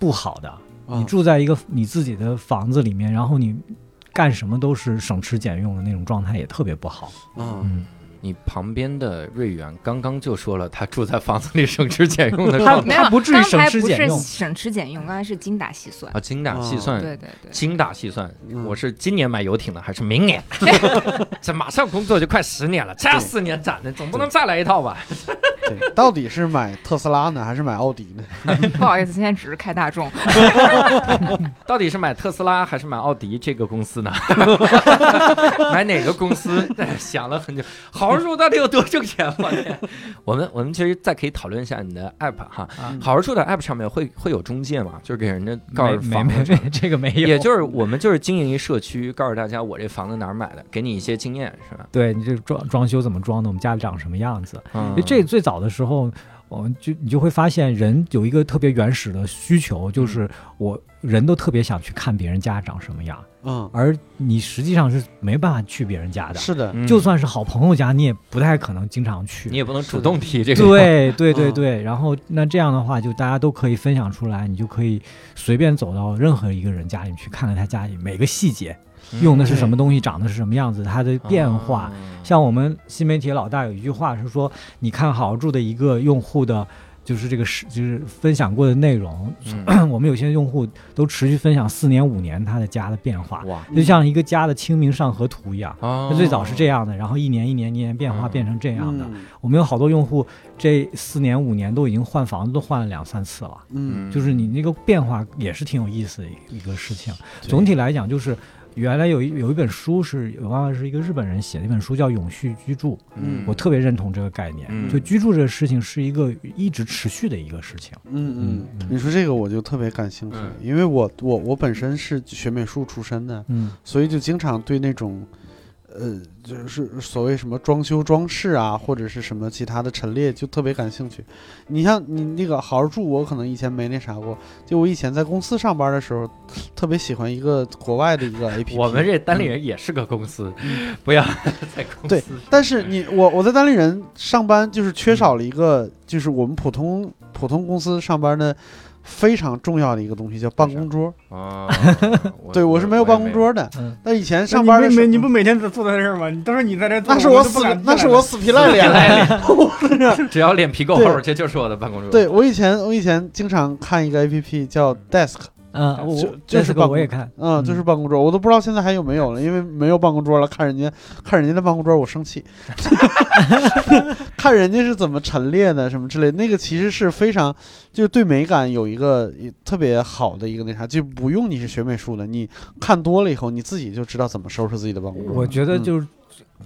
[SPEAKER 6] 不好的。
[SPEAKER 4] 嗯
[SPEAKER 6] 你住在一个你自己的房子里面，然后你干什么都是省吃俭用的那种状态，也特别不好。
[SPEAKER 4] 嗯
[SPEAKER 6] 嗯，
[SPEAKER 1] 你旁边的瑞元刚刚就说了，他住在房子里省吃俭用的
[SPEAKER 6] 他
[SPEAKER 1] 状态
[SPEAKER 6] 他不至于省吃俭用
[SPEAKER 7] 省吃俭用，刚才是精打细算。
[SPEAKER 1] 啊，精打细
[SPEAKER 4] 哦
[SPEAKER 1] 算，
[SPEAKER 7] 对对对，
[SPEAKER 1] 精打细算。
[SPEAKER 4] 嗯
[SPEAKER 1] 我是今年买游艇的，还是明年？<laughs> 这马上工作就快十年了，这四年攒的，总不能再来一套吧？
[SPEAKER 4] 对，到底是买特斯拉呢，还是买奥迪呢？<laughs>
[SPEAKER 7] 不好意思，现在只是开大众。<laughs>
[SPEAKER 1] 到底是买特斯拉还是买奥迪这个公司呢？买哪个公司？哎想了很久，好好住到底有多挣钱？我天！我们我们其实再可以讨论一下你的 app 哈，
[SPEAKER 6] 啊
[SPEAKER 1] 好好住的 app 上面会会有中介吗？就是给人家告诉
[SPEAKER 6] 没
[SPEAKER 1] 房子
[SPEAKER 6] 没没，这个没有，
[SPEAKER 1] 也就是我们就是经营一社区，告诉大家我这房子哪儿买的，给你一些经验是吧？
[SPEAKER 6] 对你这装装修怎么装的，我们家里长什么样子。
[SPEAKER 1] 嗯
[SPEAKER 6] 这最早的时候，我们就你就会发现，人有一个特别原始的需求，就是我人都特别想去看别人家长什么样，
[SPEAKER 4] 嗯，
[SPEAKER 6] 而你实际上是没办法去别人家的。
[SPEAKER 4] 是的，
[SPEAKER 1] 嗯。
[SPEAKER 6] 就算是好朋友家，你也不太可能经常去。
[SPEAKER 1] 你也不能主动提这个，
[SPEAKER 6] 对对对
[SPEAKER 4] 嗯。
[SPEAKER 6] 对，然后那这样的话，就大家都可以分享出来，你就可以随便走到任何一个人家里去看看他家里每个细节，
[SPEAKER 1] 嗯
[SPEAKER 6] 用的是什么东西，长得是什么样子，它的变化。
[SPEAKER 1] 哦
[SPEAKER 6] 像我们新媒体老大有一句话是说，你看好好住的一个用户的，就是这个是就是分享过的内容，
[SPEAKER 1] 嗯 <clears throat>
[SPEAKER 6] 我们有些用户都持续分享四年五年他的家的变化，
[SPEAKER 1] 哇，
[SPEAKER 6] 就像一个家的清明上河图一样。它最早是这样的，然后一年一年一年变化
[SPEAKER 1] 嗯
[SPEAKER 6] 变成这样的。
[SPEAKER 4] 嗯
[SPEAKER 6] 我们有好多用户，这四年五年都已经换房子都换了两三次了，
[SPEAKER 4] 嗯，
[SPEAKER 6] 就是你那个变化也是挺有意思的一个事情。总体来讲，就是原来有一有一本书是有忘了是一个日本人写的一本书叫《永续居住》，
[SPEAKER 1] 嗯。
[SPEAKER 6] 我特别认同这个概念。
[SPEAKER 1] 嗯。
[SPEAKER 6] 就居住这个事情是一个一直持续的一个事情。
[SPEAKER 4] 嗯嗯。你说这个我就特别感兴趣
[SPEAKER 1] 嗯，
[SPEAKER 4] 因为我我我本身是学美术出身的，
[SPEAKER 6] 嗯。
[SPEAKER 4] 所以就经常对那种，呃，就是所谓什么装修装饰啊，或者是什么其他的陈列，就特别感兴趣。你像你那个好好住，我可能以前没那啥过，就我以前在公司上班的时候，特别喜欢一个国外的一个 A P P。
[SPEAKER 1] 我们这单立人也是个公司，不要 <laughs> 在公
[SPEAKER 4] 对
[SPEAKER 1] 司。
[SPEAKER 4] 但是你我我在单立人上班就是缺少了一个，就是我们普通普通公司上班的非常重要的一个东西，叫办公桌。
[SPEAKER 1] 啊，<laughs>
[SPEAKER 4] 对我是没有办公桌的，
[SPEAKER 6] 嗯，
[SPEAKER 4] 但以前上班的时候
[SPEAKER 3] 你你不每天坐在这儿吗？你都是你在这儿，
[SPEAKER 4] 那是我死那是我死皮赖脸 <laughs> 的。<laughs>
[SPEAKER 1] 只要脸皮够厚，这就是我的办公桌。
[SPEAKER 4] 对我以前我以前经常看一个 A P P 叫 Desk，
[SPEAKER 6] 嗯，我
[SPEAKER 4] 就是办公
[SPEAKER 6] 我也看，
[SPEAKER 4] 嗯，就
[SPEAKER 6] 嗯
[SPEAKER 4] 是办公桌，我都不知道现在还有没有了，因为没有办公桌了。看人家看人家的办公桌，我生气。<laughs> 看人家是怎么陈列的，什么之类，那个其实是非常，就是对美感有一个特别好的一个那啥，就不用你是学美术的，你看多了以后，你自己就知道怎么收拾自己的办公桌。
[SPEAKER 6] 我觉得
[SPEAKER 4] 嗯
[SPEAKER 6] 就是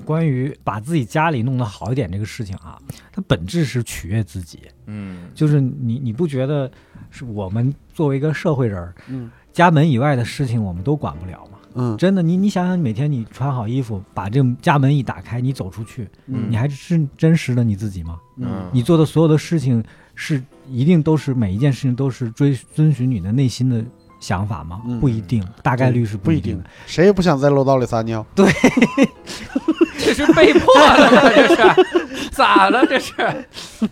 [SPEAKER 6] 关于把自己家里弄得好一点这个事情啊，它本质是取悦自己。
[SPEAKER 1] 嗯，
[SPEAKER 6] 就是你你不觉得是我们作为一个社会人儿，
[SPEAKER 4] 嗯
[SPEAKER 6] 家门以外的事情我们都管不了吗？
[SPEAKER 4] 嗯
[SPEAKER 6] 真的，你你想想，每天你穿好衣服，把这个家门一打开，你走出去，
[SPEAKER 4] 嗯
[SPEAKER 6] 你还是真实的你自己吗？
[SPEAKER 4] 嗯
[SPEAKER 6] 你做的所有的事情是一定都是每一件事情都是追遵循你的内心的想法吗？
[SPEAKER 4] 嗯
[SPEAKER 6] 不一定，大概率是
[SPEAKER 4] 不一定
[SPEAKER 6] 的。，
[SPEAKER 4] 谁也不想在楼道里撒尿。
[SPEAKER 1] 对 <laughs> 这是被迫的，这是咋了？这是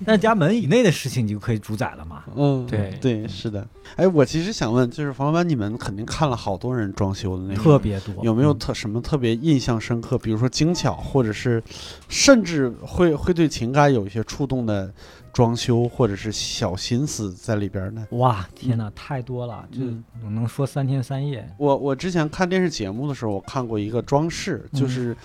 [SPEAKER 6] 那家门以内的事情你就可以主宰了嘛？
[SPEAKER 4] 嗯，
[SPEAKER 1] 对
[SPEAKER 4] 对，是的。哎，我其实想问，就是房老板，你们肯定看了好多人装修的那种，
[SPEAKER 6] 特别多。
[SPEAKER 4] 有没有
[SPEAKER 6] 嗯
[SPEAKER 4] 特什么特别印象深刻？比如说精巧，或者是甚至会会对情感有一些触动的装修，或者是小心思在里边呢？
[SPEAKER 6] 哇，天哪，太多了，就
[SPEAKER 4] 嗯
[SPEAKER 6] 我能说三天三夜。
[SPEAKER 4] 我我之前看电视节目的时候，我看过一个装饰，就
[SPEAKER 6] 嗯
[SPEAKER 4] 是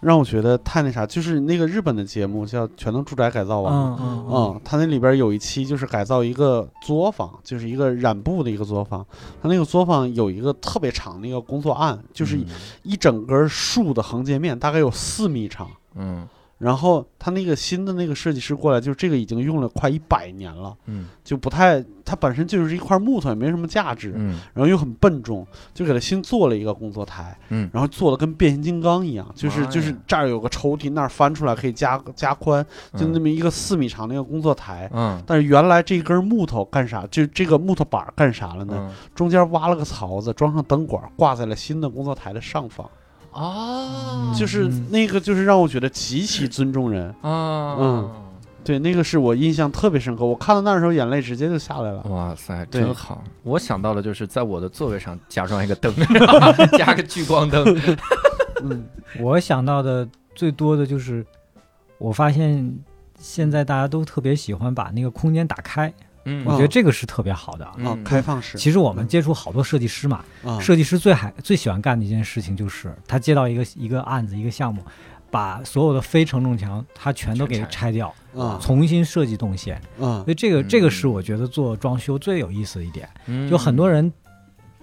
[SPEAKER 4] 让我觉得太那啥，就是那个日本的节目叫《全能住宅改造王》。
[SPEAKER 6] 嗯嗯
[SPEAKER 4] 嗯，它那里边有一期就是改造一个作坊，就是一个染布的一个作坊。它那个作坊有一个特别长的一个工作案，就是一整根树的横截面，大概有四米长。
[SPEAKER 1] 嗯
[SPEAKER 4] 然后他那个新的那个设计师过来，就这个已经用了快一百年了，
[SPEAKER 1] 嗯
[SPEAKER 4] 就不太，它本身就是一块木头，也没什么价值，
[SPEAKER 1] 嗯
[SPEAKER 4] 然后又很笨重，就给他新做了一个工作台，
[SPEAKER 1] 嗯
[SPEAKER 4] 然后做的跟变形金刚一样，就是就是这儿有个抽屉，那儿翻出来可以加加宽，就那么一个四米长的一个工作台。
[SPEAKER 1] 嗯
[SPEAKER 4] 但是原来这根木头干啥？就这个木头板儿干啥了呢？
[SPEAKER 1] 嗯
[SPEAKER 4] 中间挖了个槽子，装上灯管，挂在了新的工作台的上方。
[SPEAKER 1] 哦
[SPEAKER 4] 就是
[SPEAKER 6] 嗯
[SPEAKER 4] 那个，就是让我觉得极其尊重人。
[SPEAKER 1] 啊
[SPEAKER 4] 嗯对，那个是我印象特别深刻。我看到那儿的时候，眼泪直接就下来了。
[SPEAKER 1] 哇塞，真好！我想到的就是在我的座位上加装一个灯，<laughs> 加个聚光灯。
[SPEAKER 4] 嗯
[SPEAKER 6] 我想到的最多的就是，我发现现在大家都特别喜欢把那个空间打开，
[SPEAKER 1] 嗯。
[SPEAKER 6] 我觉得这个是特别好的。
[SPEAKER 4] 啊。
[SPEAKER 1] 嗯，
[SPEAKER 4] 开放式。
[SPEAKER 6] 其实我们接触好多设计师嘛，
[SPEAKER 4] 啊，
[SPEAKER 6] 设计师最还最喜欢干的一件事情就是，他接到一个一个案子一个项目，把所有的非承重墙他全都给
[SPEAKER 1] 全拆
[SPEAKER 6] 拆掉，
[SPEAKER 4] 啊
[SPEAKER 6] 重新设计动线。
[SPEAKER 4] 嗯。
[SPEAKER 6] 所以这个这个
[SPEAKER 1] 嗯
[SPEAKER 6] 是我觉得做装修最有意思的一点。
[SPEAKER 1] 嗯。
[SPEAKER 6] 就很多人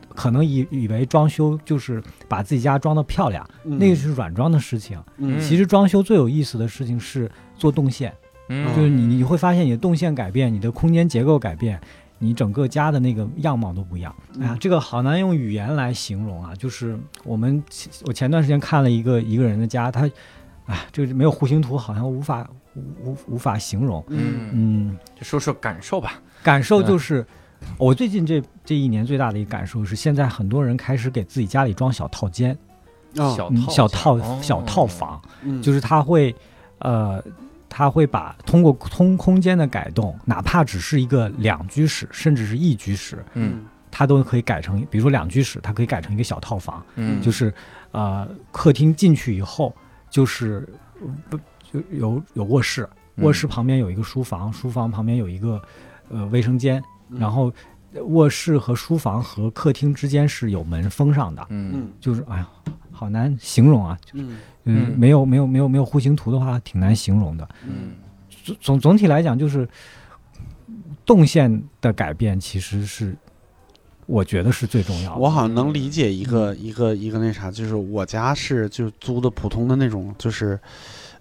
[SPEAKER 6] 可能以以为装修就是把自己家装的漂亮，那个是软装的事情。
[SPEAKER 4] 嗯。
[SPEAKER 6] 其实装修最有意思的事情是做动线，
[SPEAKER 1] 嗯
[SPEAKER 6] 就是你你会发现你的动线改变，你的空间结构改变。你整个家的那个样貌都不一样，哎呀
[SPEAKER 4] 嗯，
[SPEAKER 6] 这个好难用语言来形容啊！就是我们我前段时间看了一个一个人的家，他，哎，这个没有户型图，好像无法无无无法形容。
[SPEAKER 4] 嗯
[SPEAKER 6] 嗯，
[SPEAKER 1] 就说说感受吧。
[SPEAKER 6] 感受就是，我最近这这一年最大的一个感受是，现在很多人开始给自己家里装小套间，
[SPEAKER 1] 小套
[SPEAKER 6] 小套
[SPEAKER 1] 哦
[SPEAKER 6] 小套房，
[SPEAKER 4] 嗯
[SPEAKER 6] 就是他会，呃，他会把通过通空间的改动，哪怕只是一个两居室，甚至是一居室，
[SPEAKER 1] 嗯。
[SPEAKER 6] 它都可以改成，比如说两居室，它可以改成一个小套房，
[SPEAKER 1] 嗯。
[SPEAKER 6] 就是呃，客厅进去以后就是就有有卧室，
[SPEAKER 1] 嗯。
[SPEAKER 6] 卧室旁边有一个书房，书房旁边有一个呃卫生间，
[SPEAKER 4] 嗯。
[SPEAKER 6] 然后卧室和书房和客厅之间是有门封上的，
[SPEAKER 1] 嗯。
[SPEAKER 4] 嗯
[SPEAKER 6] 就是哎呀，好难形容啊，
[SPEAKER 4] 嗯
[SPEAKER 6] 嗯，
[SPEAKER 1] 嗯
[SPEAKER 6] 没有没有没有没有户型图的话，挺难形容的。
[SPEAKER 1] 嗯
[SPEAKER 6] 总总总体来讲，就是动线的改变其实是我觉得是最重要的。
[SPEAKER 4] 我好像能理解一个一个一个那啥，就是我家是就租的普通的那种，就是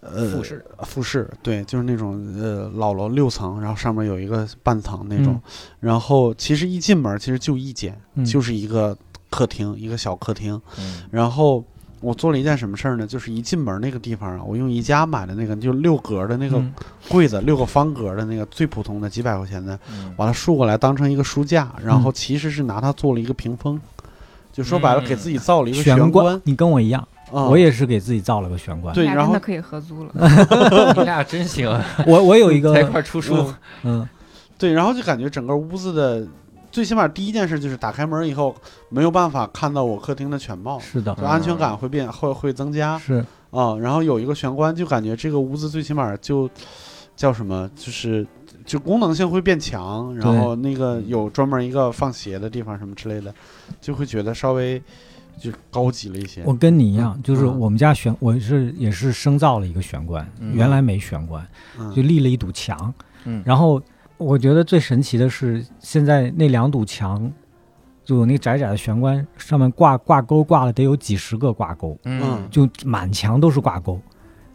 [SPEAKER 4] 呃
[SPEAKER 1] 复式
[SPEAKER 4] 复式，对，就是那种呃老楼六层，然后上面有一个半层那种，然后其实一进门其实就一间，
[SPEAKER 6] 嗯
[SPEAKER 4] 就是一个客厅，一个小客厅，
[SPEAKER 1] 嗯
[SPEAKER 4] 然后。我做了一件什么事儿呢？就是一进门那个地方啊，我用宜家买的那个就六格的那个
[SPEAKER 6] 嗯
[SPEAKER 4] 柜子，六个方格的那个最普通的几百块钱的，
[SPEAKER 1] 嗯
[SPEAKER 4] 把它竖过来当成一个书架，然后
[SPEAKER 6] 嗯
[SPEAKER 4] 其实是拿它做了一个屏风，就说白了
[SPEAKER 1] 嗯
[SPEAKER 4] 给自己造了一个
[SPEAKER 6] 玄
[SPEAKER 4] 玄关。
[SPEAKER 6] 你跟我一样，
[SPEAKER 4] 啊
[SPEAKER 6] 我也是给自己造了个玄关。
[SPEAKER 4] 对然后
[SPEAKER 7] 可以合租了。<laughs> <laughs>
[SPEAKER 1] 你俩真行，<laughs>
[SPEAKER 6] 我我有一个
[SPEAKER 1] 在一块儿出书。
[SPEAKER 6] 嗯
[SPEAKER 4] 对，然后就感觉整个屋子的，最起码第一件事就是打开门以后没有办法看到我客厅的全貌，
[SPEAKER 6] 是的
[SPEAKER 4] 就安全感会变会会增加
[SPEAKER 6] 是
[SPEAKER 4] 啊。然后有一个玄关，就感觉这个屋子最起码就叫什么，就是就功能性会变强，然后那个有专门一个放鞋的地方什么之类的，就会觉得稍微就高级了一些。
[SPEAKER 6] 我跟你一样，就是
[SPEAKER 4] 嗯
[SPEAKER 6] 我们家玄，我是也是深造了一个玄关，
[SPEAKER 2] 嗯
[SPEAKER 6] 原来没玄关，
[SPEAKER 4] 嗯
[SPEAKER 6] 就立了一堵墙。
[SPEAKER 2] 嗯
[SPEAKER 6] 然后我觉得最神奇的是，现在那两堵墙，就有那窄窄的玄关上面挂挂钩，挂了得有几十个挂钩，
[SPEAKER 4] 嗯。
[SPEAKER 6] 就满墙都是挂钩，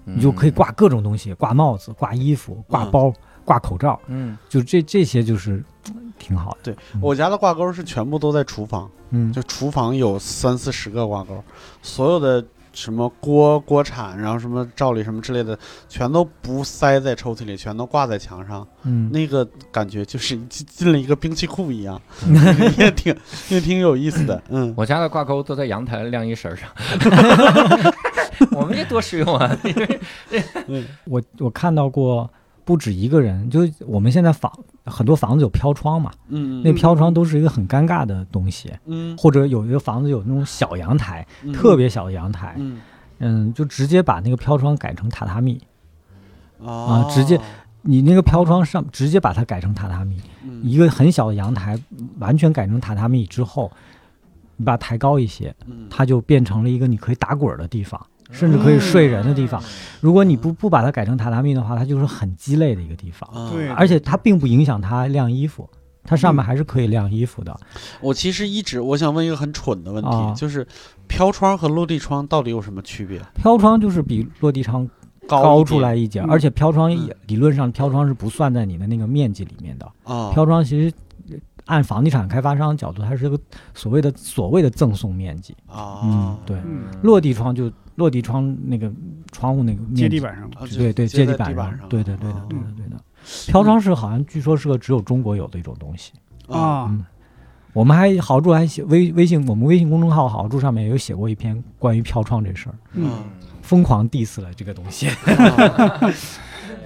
[SPEAKER 2] 嗯。
[SPEAKER 6] 你就可以挂各种东西，挂帽子、挂衣服、挂包、挂口罩，
[SPEAKER 2] 嗯。
[SPEAKER 6] 就这这些就是嗯挺好的。
[SPEAKER 4] 对我家的挂钩是全部都在厨房，
[SPEAKER 6] 嗯，
[SPEAKER 4] 就厨房有三四十个挂钩，所有的什么锅、锅铲，然后什么罩里什么之类的，全都不塞在抽屉里，全都挂在墙上。
[SPEAKER 6] 嗯，
[SPEAKER 4] 那个感觉就是进进了一个兵器库一样，<laughs> 也挺也挺有意思的。嗯，
[SPEAKER 2] 我家的挂钩都在阳台晾衣绳上，<laughs> 我们这多实用啊！
[SPEAKER 6] 我我看到过不止一个人，就我们现在房很多房子有飘窗嘛，
[SPEAKER 4] 嗯，
[SPEAKER 6] 那飘窗都是一个很尴尬的东西，
[SPEAKER 4] 嗯。
[SPEAKER 6] 或者有一个房子有那种小阳台，
[SPEAKER 4] 嗯
[SPEAKER 6] 特别小的阳台，
[SPEAKER 4] 嗯。
[SPEAKER 6] 嗯，就直接把那个飘窗改成榻榻米，
[SPEAKER 4] 啊
[SPEAKER 6] 直接你那个飘窗上直接把它改成榻榻米，
[SPEAKER 4] 嗯。
[SPEAKER 6] 一个很小的阳台完全改成榻榻米之后，你把它抬高一些，
[SPEAKER 4] 嗯。
[SPEAKER 6] 它就变成了一个你可以打滚儿的地方，甚至可以睡人的地方。如果你不不把它改成榻榻米的话，它就是很鸡肋的一个地方，
[SPEAKER 4] 啊
[SPEAKER 3] 对
[SPEAKER 6] 而且它并不影响它晾衣服，它上面还是可以晾衣服的。
[SPEAKER 4] 我其实一直我想问一个很蠢的问题，
[SPEAKER 6] 啊
[SPEAKER 4] 就是飘窗和落地窗到底有什么区别？
[SPEAKER 6] 飘窗就是比落地窗
[SPEAKER 4] 高
[SPEAKER 6] 出来一截，
[SPEAKER 3] 嗯
[SPEAKER 6] 而且飘窗理论上飘窗是不算在你的那个面积里面的。
[SPEAKER 4] 啊，
[SPEAKER 6] 飘窗其实按房地产开发商角度，它是个所谓的所谓的赠送面积。
[SPEAKER 4] 啊
[SPEAKER 6] 嗯，，对，
[SPEAKER 3] 嗯，
[SPEAKER 6] 落地窗就落地窗那个窗户那个面积
[SPEAKER 3] 接地板上，
[SPEAKER 4] 啊
[SPEAKER 6] 对对，
[SPEAKER 4] 接
[SPEAKER 6] 地板
[SPEAKER 4] 上，
[SPEAKER 6] 对对对的
[SPEAKER 4] 啊
[SPEAKER 6] 对的对的。飘窗是好像据说是个只有中国有的一种东西。
[SPEAKER 3] 啊，
[SPEAKER 6] 嗯，我们还好住还写微微信，我们微信公众号好住上面也有写过一篇关于飘窗这事儿，
[SPEAKER 3] 嗯，
[SPEAKER 6] 疯狂 diss 了这个东西。
[SPEAKER 4] 啊 <laughs>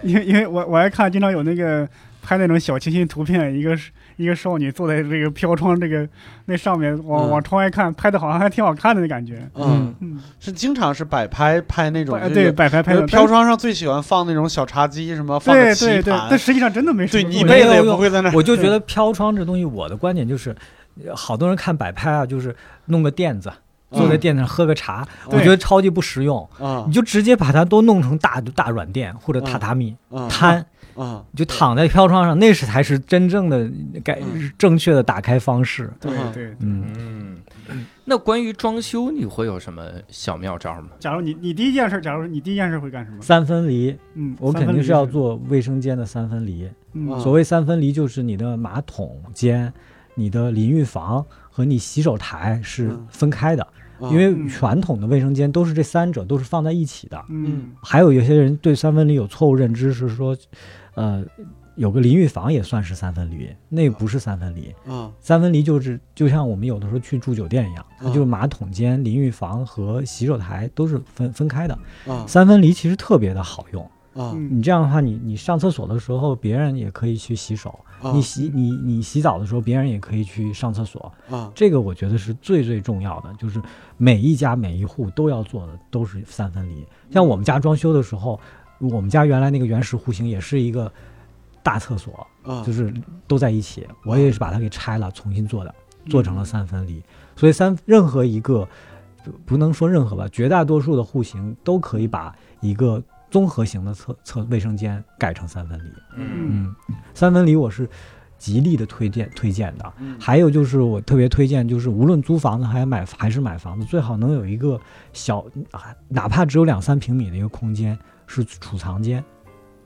[SPEAKER 3] 因为因为我我还看经常有那个拍那种小清新图片，一个是一个少女坐在这个飘窗这个那上面往
[SPEAKER 4] 嗯
[SPEAKER 3] 往窗外看，拍的好像还挺好看的那感觉。
[SPEAKER 4] 嗯，
[SPEAKER 3] 嗯，
[SPEAKER 4] 是经常是摆拍拍那种
[SPEAKER 3] 摆对，摆拍拍
[SPEAKER 4] 飘。窗上最喜欢放那种小茶几，什么放棋
[SPEAKER 3] 对对，但实际上真的没
[SPEAKER 4] 对
[SPEAKER 3] 什么用
[SPEAKER 4] 你一辈子也不会在那。
[SPEAKER 6] 我就觉得飘窗这东西，我的观点就是，呃好多人看摆拍啊，就是弄个垫子，坐在
[SPEAKER 4] 嗯
[SPEAKER 6] 垫子上喝个茶，我觉得超级不实用。
[SPEAKER 4] 啊
[SPEAKER 6] 你就直接把它都弄成大大软垫或者榻榻米、
[SPEAKER 4] 啊
[SPEAKER 6] 摊，
[SPEAKER 4] 啊
[SPEAKER 6] 你就躺在飘窗上，那是才是真正的改
[SPEAKER 4] 嗯
[SPEAKER 6] 正确的打开方式。
[SPEAKER 4] 啊
[SPEAKER 3] 对对。
[SPEAKER 6] 嗯，
[SPEAKER 2] 嗯，那关于装修，你会有什么小妙招吗？
[SPEAKER 3] 假如你你第一件事，假如你第一件事会干什么？
[SPEAKER 6] 三分离，
[SPEAKER 3] 嗯，
[SPEAKER 6] 我肯定是要。做卫生间的三分离。所谓三分离，就是你的马桶间、你的淋浴房和你洗手台是
[SPEAKER 4] 嗯
[SPEAKER 6] 分开的，
[SPEAKER 4] 啊
[SPEAKER 6] 因为
[SPEAKER 3] 嗯
[SPEAKER 6] 传统的卫生间都是这三者都是放在一起的。
[SPEAKER 3] 嗯
[SPEAKER 6] 还有有些人对三分离有错误认知，是说，呃，有个淋浴房也算是三分离，那不是三分离。
[SPEAKER 4] 啊
[SPEAKER 6] 三分离就是就像我们有的时候去住酒店一样，它
[SPEAKER 4] 嗯
[SPEAKER 6] 就是马桶间、淋浴房和洗手台都是分分开的。
[SPEAKER 4] 啊
[SPEAKER 6] 三分离其实特别的好用，
[SPEAKER 4] 啊
[SPEAKER 3] 嗯。
[SPEAKER 6] 你这样的话，你你上厕所的时候，别人也可以去洗手；
[SPEAKER 4] 啊
[SPEAKER 6] 你洗你你洗澡的时候，别人也可以去上厕所。
[SPEAKER 4] 啊
[SPEAKER 6] 这个我觉得是最最重要的，就是每一家每一户都要做的都是三分离。像我们家装修的时候，我们家原来那个原始户型也是一个大厕所，
[SPEAKER 4] 啊
[SPEAKER 6] 就是都在一起。我也是把它给拆了，重新做的，做成了三分离。所以三任何一个不不能说任何吧，绝大多数的户型都可以把一个综合型的厕厕卫生间改成三分离。
[SPEAKER 3] 嗯
[SPEAKER 6] 嗯，三分离我是极力的推荐推荐的。
[SPEAKER 4] 嗯
[SPEAKER 6] 还有就是我特别推荐，就是无论租房子还是买还是买房子，最好能有一个小，啊哪怕只有两三平米的一个空间是储藏间。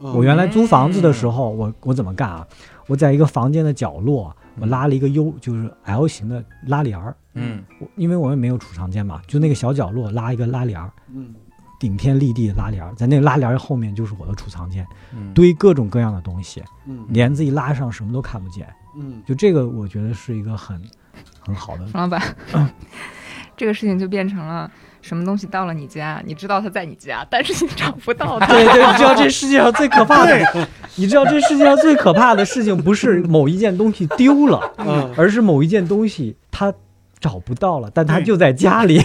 [SPEAKER 4] 啊
[SPEAKER 6] 我原来租房子的时候，我我怎么干啊？我在一个房间的角落，我拉了一个 U，就是 L 型的拉帘儿。
[SPEAKER 2] 嗯
[SPEAKER 6] 我因为我也没有储藏间嘛，就那个小角落拉一个拉帘儿，
[SPEAKER 4] 嗯
[SPEAKER 6] 顶天立地的拉帘儿，在那个拉帘儿后面就是我的储藏间，
[SPEAKER 2] 嗯，
[SPEAKER 6] 堆各种各样的东西，
[SPEAKER 4] 嗯
[SPEAKER 6] 帘子一拉上什么都看不见。
[SPEAKER 4] 嗯
[SPEAKER 6] 就这个，我觉得是一个很很好的。
[SPEAKER 7] 冯老板，这个事情就变成了什么东西到了你家，你知道它在你家，但是你找不到 <laughs> 它。
[SPEAKER 6] 对对，你知道这世界上最可怕的，你知道这世界上最可怕的事情不是某一件东西丢了，
[SPEAKER 4] 嗯
[SPEAKER 6] 而是某一件东西它找不到了，但它就在家里。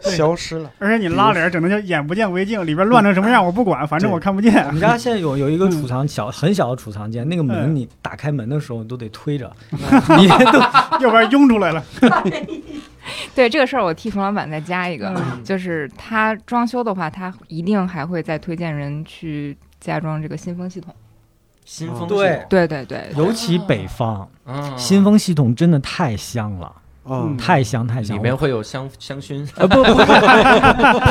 [SPEAKER 4] 消失了。
[SPEAKER 3] 而且你拉帘整的叫眼不见为净，里边乱成什么样我不管，反正我看不见
[SPEAKER 6] 我。们家现在有有一个储藏小很小的储藏间，那个门
[SPEAKER 3] 嗯
[SPEAKER 6] 你打开门的时候你都得推着，<laughs> 里面都
[SPEAKER 3] 要不然涌出来了。<laughs> <laughs>
[SPEAKER 7] 对这个事儿，我替冯老板再加一个，
[SPEAKER 3] 嗯 <laughs>
[SPEAKER 7] 就是他装修的话，他一定还会再推荐人去加装这个新风系统。
[SPEAKER 1] 新风
[SPEAKER 6] 对
[SPEAKER 7] 对对对，
[SPEAKER 6] 尤其北方
[SPEAKER 1] 嗯，
[SPEAKER 6] 新风系统真的太香了，
[SPEAKER 4] 嗯，
[SPEAKER 6] 太香太香。
[SPEAKER 1] 里面会有香香薰，
[SPEAKER 6] 呃不不，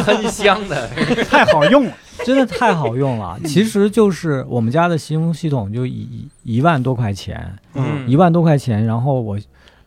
[SPEAKER 1] 喷香的，<laughs>
[SPEAKER 3] 太好用了。
[SPEAKER 6] 真的太好用了。其实就是我们家的新风系统就一一万多块钱，
[SPEAKER 1] 嗯
[SPEAKER 6] 一万多块钱，然后我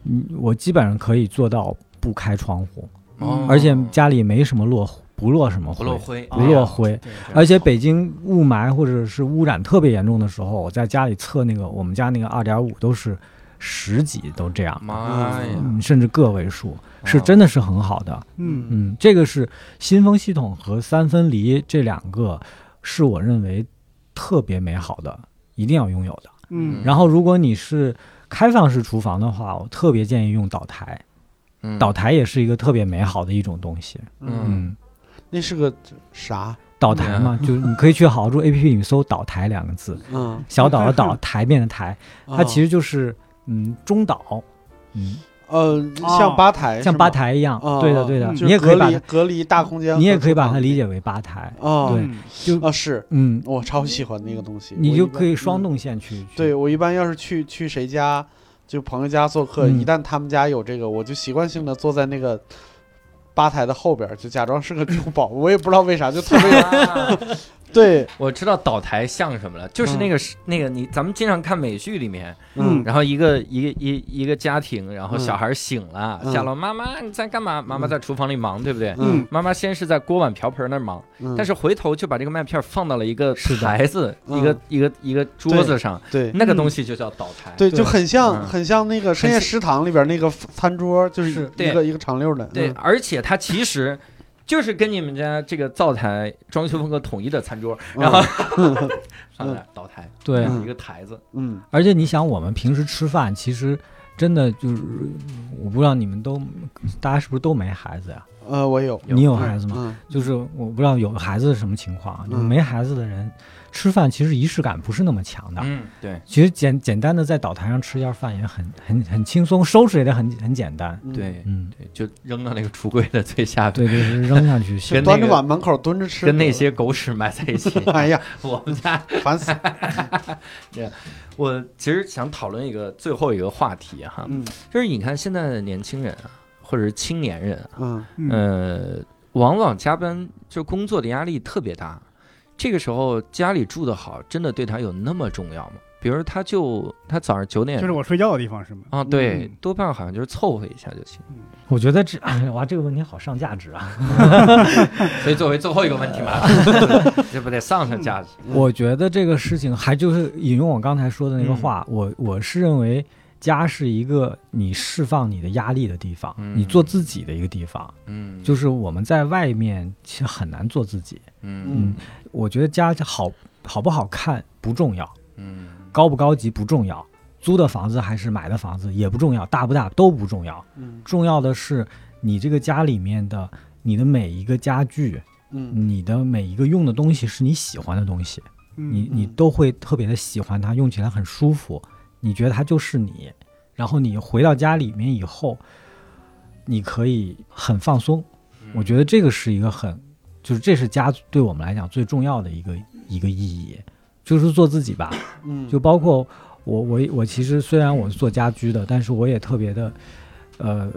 [SPEAKER 6] 嗯我基本上可以做到不开窗户，
[SPEAKER 1] 哦。
[SPEAKER 6] 而且家里没什么落不落什么灰，
[SPEAKER 1] 不落灰，
[SPEAKER 6] 不落灰。
[SPEAKER 3] 对
[SPEAKER 6] 而且北京雾霾或者是污染特别严重的时候，我在家里测那个我们家那个二点五都是十几都这样，
[SPEAKER 1] 妈呀，
[SPEAKER 6] 嗯，甚至个位数，是真的是很好的。
[SPEAKER 3] 嗯。
[SPEAKER 6] 嗯，这个是新风系统和三分离这两个是我认为特别美好的，一定要拥有的。
[SPEAKER 3] 嗯。
[SPEAKER 6] 然后如果你是开放式厨房的话，我特别建议用岛台，
[SPEAKER 1] 嗯。
[SPEAKER 6] 岛台也是一个特别美好的一种东西。
[SPEAKER 1] 嗯。
[SPEAKER 6] 嗯，
[SPEAKER 4] 那是个啥？
[SPEAKER 6] 岛台嘛，就是你可以去好好住 APP 里搜“岛台”两个字，<laughs>
[SPEAKER 4] 嗯，
[SPEAKER 6] 小岛的岛，<laughs> 台面的台，它其
[SPEAKER 4] 实
[SPEAKER 6] 实就是嗯中岛，嗯，
[SPEAKER 4] 呃
[SPEAKER 3] 哦。
[SPEAKER 4] 像吧台，
[SPEAKER 6] 像吧台一样。
[SPEAKER 4] 哦
[SPEAKER 6] 对的，对的，
[SPEAKER 3] 嗯。
[SPEAKER 6] 你也可以把它，
[SPEAKER 4] 隔离大空间，
[SPEAKER 6] 你也可以把它理解为吧台。
[SPEAKER 4] 哦，
[SPEAKER 6] 对
[SPEAKER 3] 嗯
[SPEAKER 6] 就
[SPEAKER 4] 啊是，
[SPEAKER 6] 嗯，
[SPEAKER 4] 我超喜欢那个东西，
[SPEAKER 6] 你就可以双。
[SPEAKER 4] 嗯
[SPEAKER 6] 动线去。去。
[SPEAKER 4] 对我一般要是去去谁家，就朋友家做客，
[SPEAKER 6] 嗯。
[SPEAKER 4] 一旦他们家有这个，我就习惯性的坐在那个吧台的后边，就假装是个酒保，我也不知道为啥，就特别
[SPEAKER 1] 啊
[SPEAKER 4] 对，
[SPEAKER 1] 我知道倒台像什么了，就是那个是那个你咱们经常看美剧里面，
[SPEAKER 4] 嗯。
[SPEAKER 1] 然后一个一个一一个家庭，然后
[SPEAKER 4] 嗯
[SPEAKER 1] 小孩醒了，
[SPEAKER 4] 嗯。
[SPEAKER 1] 下楼妈妈你在干嘛？妈妈在厨房里忙，对不对？
[SPEAKER 4] 嗯。
[SPEAKER 1] 妈妈先是在锅碗瓢盆那儿忙，
[SPEAKER 4] 嗯，
[SPEAKER 1] 但是回头就把这个麦片放到了一个台子，
[SPEAKER 4] 嗯。
[SPEAKER 1] 一个一个一个桌子上，
[SPEAKER 4] 对。
[SPEAKER 1] 那个东西就叫倒台。
[SPEAKER 4] 对，
[SPEAKER 6] 对。
[SPEAKER 4] 就很像
[SPEAKER 1] 嗯。
[SPEAKER 4] 很像那个深夜食堂里边那个餐桌，就是
[SPEAKER 6] 是。
[SPEAKER 4] 一个一个长溜的，
[SPEAKER 1] 对，
[SPEAKER 4] 嗯。
[SPEAKER 1] 而且它其实就是跟你们家这个灶台装修风格统一的餐桌，然后上来倒台，
[SPEAKER 6] 对，
[SPEAKER 4] 嗯
[SPEAKER 1] 一个台子，
[SPEAKER 4] 嗯。
[SPEAKER 6] 而且你想，我们平时吃饭，其实真的就是，我不知道你们都，大家是不是都没孩子呀？
[SPEAKER 4] 呃，我有，
[SPEAKER 6] 你有孩子吗？
[SPEAKER 4] 嗯。
[SPEAKER 6] 就是我不知道有孩子是什么情况，就
[SPEAKER 4] 嗯。
[SPEAKER 6] 没孩子的人吃饭其实仪式感不是那么强的。
[SPEAKER 1] 嗯，对。
[SPEAKER 6] 其实简简单的在岛台上吃一下饭也很很很轻松，收拾也得很很简单。
[SPEAKER 4] 嗯。
[SPEAKER 1] 对
[SPEAKER 6] 嗯，
[SPEAKER 1] 对，就扔到那个橱柜的最下边，
[SPEAKER 6] 对对，是扔下去。
[SPEAKER 1] 跟那
[SPEAKER 4] 端着碗门口蹲着吃，
[SPEAKER 1] 跟那些狗屎埋在一起。<laughs>
[SPEAKER 4] 哎呀，<laughs>
[SPEAKER 1] 我们家
[SPEAKER 4] 烦死，<laughs>
[SPEAKER 1] 我其实想讨论一个最后一个话题哈，
[SPEAKER 4] 嗯。
[SPEAKER 1] 就是你看现在的年轻人啊，或者是青年人啊，
[SPEAKER 4] 嗯
[SPEAKER 3] 嗯。
[SPEAKER 1] 呃，往往加班就工作的压力特别大，这个时候家里住得好，真的对他有那么重要吗？比如他就他早上九点
[SPEAKER 3] 就是我睡觉的地方是吗？
[SPEAKER 1] 啊，对
[SPEAKER 3] 嗯，
[SPEAKER 1] 多半好像就是凑合一下就行。
[SPEAKER 6] 我觉得这，哇，这个问题好上价值啊！<laughs>
[SPEAKER 1] 所以作为最后一个问题嘛，<laughs> 这不得上上价值？
[SPEAKER 4] 嗯
[SPEAKER 6] 我觉得这个事情还就是引用我刚才说的那个
[SPEAKER 1] 嗯
[SPEAKER 6] 话，我我是认为家是一个你释放你的压力的地方，
[SPEAKER 1] 嗯
[SPEAKER 6] 你做自己的一个地方。
[SPEAKER 1] 嗯，
[SPEAKER 6] 就是我们在外面其实很难做自己。
[SPEAKER 1] 嗯
[SPEAKER 6] 嗯，我觉得家好好不好看不重要，
[SPEAKER 1] 嗯
[SPEAKER 6] 高不高级不重要，租的房子还是买的房子也不重要，大不大都不重要。
[SPEAKER 4] 嗯
[SPEAKER 6] 重要的是你这个家里面的你的每一个家具，
[SPEAKER 4] 嗯
[SPEAKER 6] 你的每一个用的东西是你喜欢的东西。
[SPEAKER 3] 嗯
[SPEAKER 6] 你你都会特别的喜欢它，用起来很舒服，你觉得它就是你，然后你回到家里面以后，你可以很放松。我觉得这个是一个很，就是这是家对我们来讲最重要的一个一个意义，就是做自己吧。
[SPEAKER 4] 嗯，
[SPEAKER 6] 就包括我我我其实虽然我是做家居的，但是我也特别的，呃，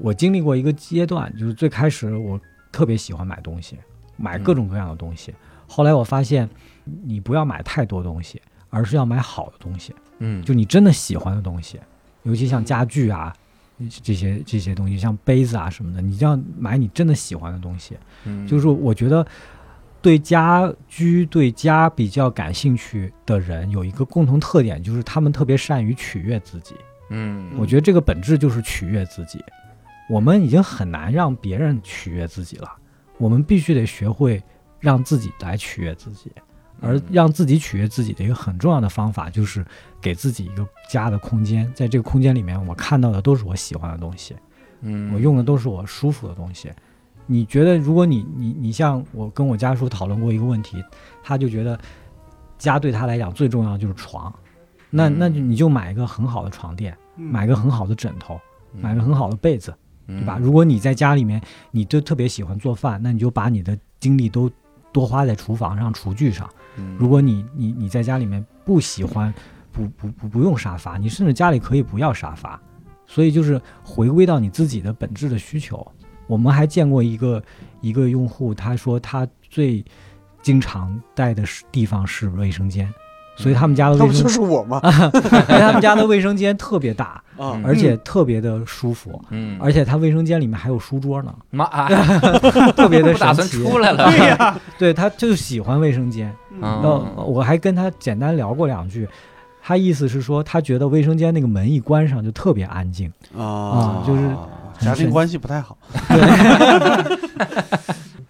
[SPEAKER 6] 我经历过一个阶段，就是最开始我特别喜欢买东西，买各种各样的东西。后来我发现，你不要买太多东西，而是要买好的东西，
[SPEAKER 1] 嗯，
[SPEAKER 6] 就你真的喜欢的东西，尤其像家具啊。这些这些东西，像杯子啊什么的，你就要买你真的喜欢的东西。
[SPEAKER 1] 嗯
[SPEAKER 6] 就是我觉得对家居、对家比较感兴趣的人有一个共同特点，就是他们特别善于取悦自己。
[SPEAKER 1] 嗯，
[SPEAKER 6] 我觉得这个本质就是取悦自己。我们已经很难让别人取悦自己了，我们必须得学会让自己来取悦自己。而让自己取悦自己的一个很重要的方法，就是给自己一个家的空间，在这个空间里面，我看到的都是我喜欢的东西，
[SPEAKER 1] 嗯，
[SPEAKER 6] 我用的都是我舒服的东西。你觉得如果你你你像我跟我家属讨论过一个问题，他就觉得家对他来讲最重要的就是床，那那你就买一个很好的床垫，买个很好的枕头，买个很好的被子，对吧？如果你在家里面，你就特别喜欢做饭，那你就把你的精力都多花在厨房上、厨具上。
[SPEAKER 1] 嗯
[SPEAKER 6] 如果你你你在家里面不喜欢，不不不不用沙发，你甚至家里可以不要沙发。所以就是回归到你自己的本质的需求。我们还见过一个一个用户，他说他最经常带的是地方是卫生间，所以他们家的
[SPEAKER 4] 那不就
[SPEAKER 6] 卫生，
[SPEAKER 4] 是我吗？<laughs>
[SPEAKER 6] 所以他们家的卫生间特别大，
[SPEAKER 4] 啊，
[SPEAKER 6] 而且特别的舒服，
[SPEAKER 1] 嗯，
[SPEAKER 6] 而且他卫生间里面还有书桌呢，
[SPEAKER 1] 妈啊，<laughs>
[SPEAKER 6] 特别的
[SPEAKER 1] 不 <laughs> 打算
[SPEAKER 6] 神奇。
[SPEAKER 1] 出来了，
[SPEAKER 3] 对呀，
[SPEAKER 6] 对，他就喜欢卫生间。
[SPEAKER 1] 嗯
[SPEAKER 6] 那我还跟他简单聊过两句，他意思是说，他觉得卫生间那个门一关上就特别安静。
[SPEAKER 4] 啊
[SPEAKER 6] 就是
[SPEAKER 4] 家庭关系不太好。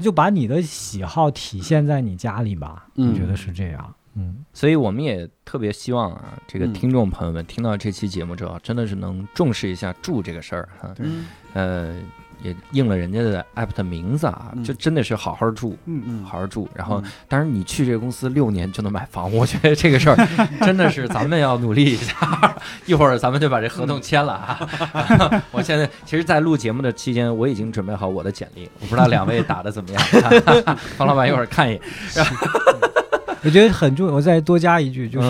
[SPEAKER 6] 就把你的喜好体现在你家里吧，
[SPEAKER 4] 嗯
[SPEAKER 6] 我觉得是这样。嗯，
[SPEAKER 1] 所以我们也特别希望啊，这个
[SPEAKER 4] 嗯
[SPEAKER 1] 听众朋友们听到这期节目之后，真的是能重视一下住这个事儿哈。
[SPEAKER 4] 嗯
[SPEAKER 1] 呃，也应了人家的 app 的名字啊，
[SPEAKER 4] 嗯
[SPEAKER 1] 就真的是好好住，
[SPEAKER 3] 嗯
[SPEAKER 4] 嗯
[SPEAKER 1] 好好住。然后，
[SPEAKER 4] 嗯
[SPEAKER 1] 当然你去这个公司六年就能买房，<laughs> 我觉得这个事儿真的是咱们要努力一下。<laughs> 一会儿咱们就把这合同签了啊！<laughs> 我现在其实，在录节目的期间，我已经准备好我的简历，我不知道两位打的怎么样。方老板一会儿看一眼，
[SPEAKER 6] 我觉得很重要。我再多加一句，就是、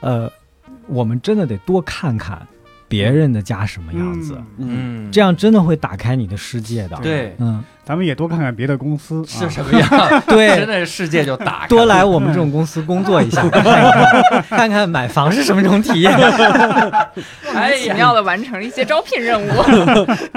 [SPEAKER 1] 嗯
[SPEAKER 6] 呃，我们真的得多看看别人的家什么样子，
[SPEAKER 4] 嗯
[SPEAKER 1] 嗯，
[SPEAKER 6] 这样真的会打开你的世界的。，
[SPEAKER 1] 对
[SPEAKER 6] 嗯，
[SPEAKER 3] 咱们也多看看别的公司啊
[SPEAKER 1] 是什么样，对 <laughs> 真
[SPEAKER 6] 对。
[SPEAKER 1] 的世界就打开了
[SPEAKER 6] 多来我们这种公司工作一下，<laughs> 看看，看看买房是什么种体验。
[SPEAKER 7] 莫 <laughs>
[SPEAKER 1] 哎呀
[SPEAKER 7] 名其妙的完成了一些招聘任务。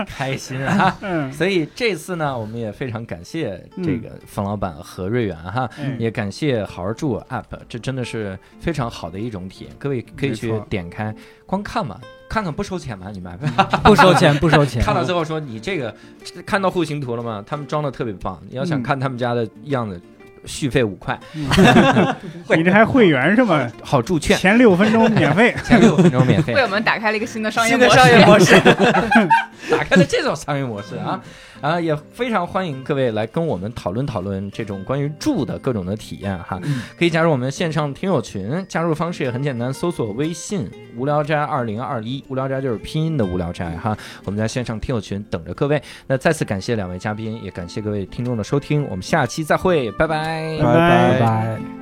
[SPEAKER 1] 开心啊！
[SPEAKER 3] 嗯，
[SPEAKER 1] 所以这次呢，我们也非常感谢这个冯老板和瑞元哈，
[SPEAKER 3] 嗯
[SPEAKER 1] 也感谢好好住 App，这真的是非常好的一种体验。各位可以去点开，观看嘛，看看不收钱吗？你买不？
[SPEAKER 6] 不收钱，<laughs> 不收钱。
[SPEAKER 1] 看到最后说你这个看到户型图了吗？他们装的特别棒，你要想
[SPEAKER 3] 嗯
[SPEAKER 1] 看他们家的样子，续费五块，<laughs>
[SPEAKER 3] 你这还会员是吗？
[SPEAKER 1] 好住券，
[SPEAKER 3] 前六分钟免费。<laughs>
[SPEAKER 1] 前六分钟免费
[SPEAKER 7] 为。我们打开了一个新的商业模式。
[SPEAKER 6] 的商业模式，
[SPEAKER 1] 打开了这种商业模式啊啊，也非常欢迎各位来跟我们讨论讨论这种关于住的各种的体验哈。可以加入我们线上听友群，加入方式也很简单，搜索微信“无聊斋二零二一”，无聊斋就是拼音的无聊斋哈。我们在线上听友群等着各位。那再次感谢两位嘉宾，也感谢各位听众的收听，我们下期再会，拜拜
[SPEAKER 3] 拜
[SPEAKER 6] 拜拜。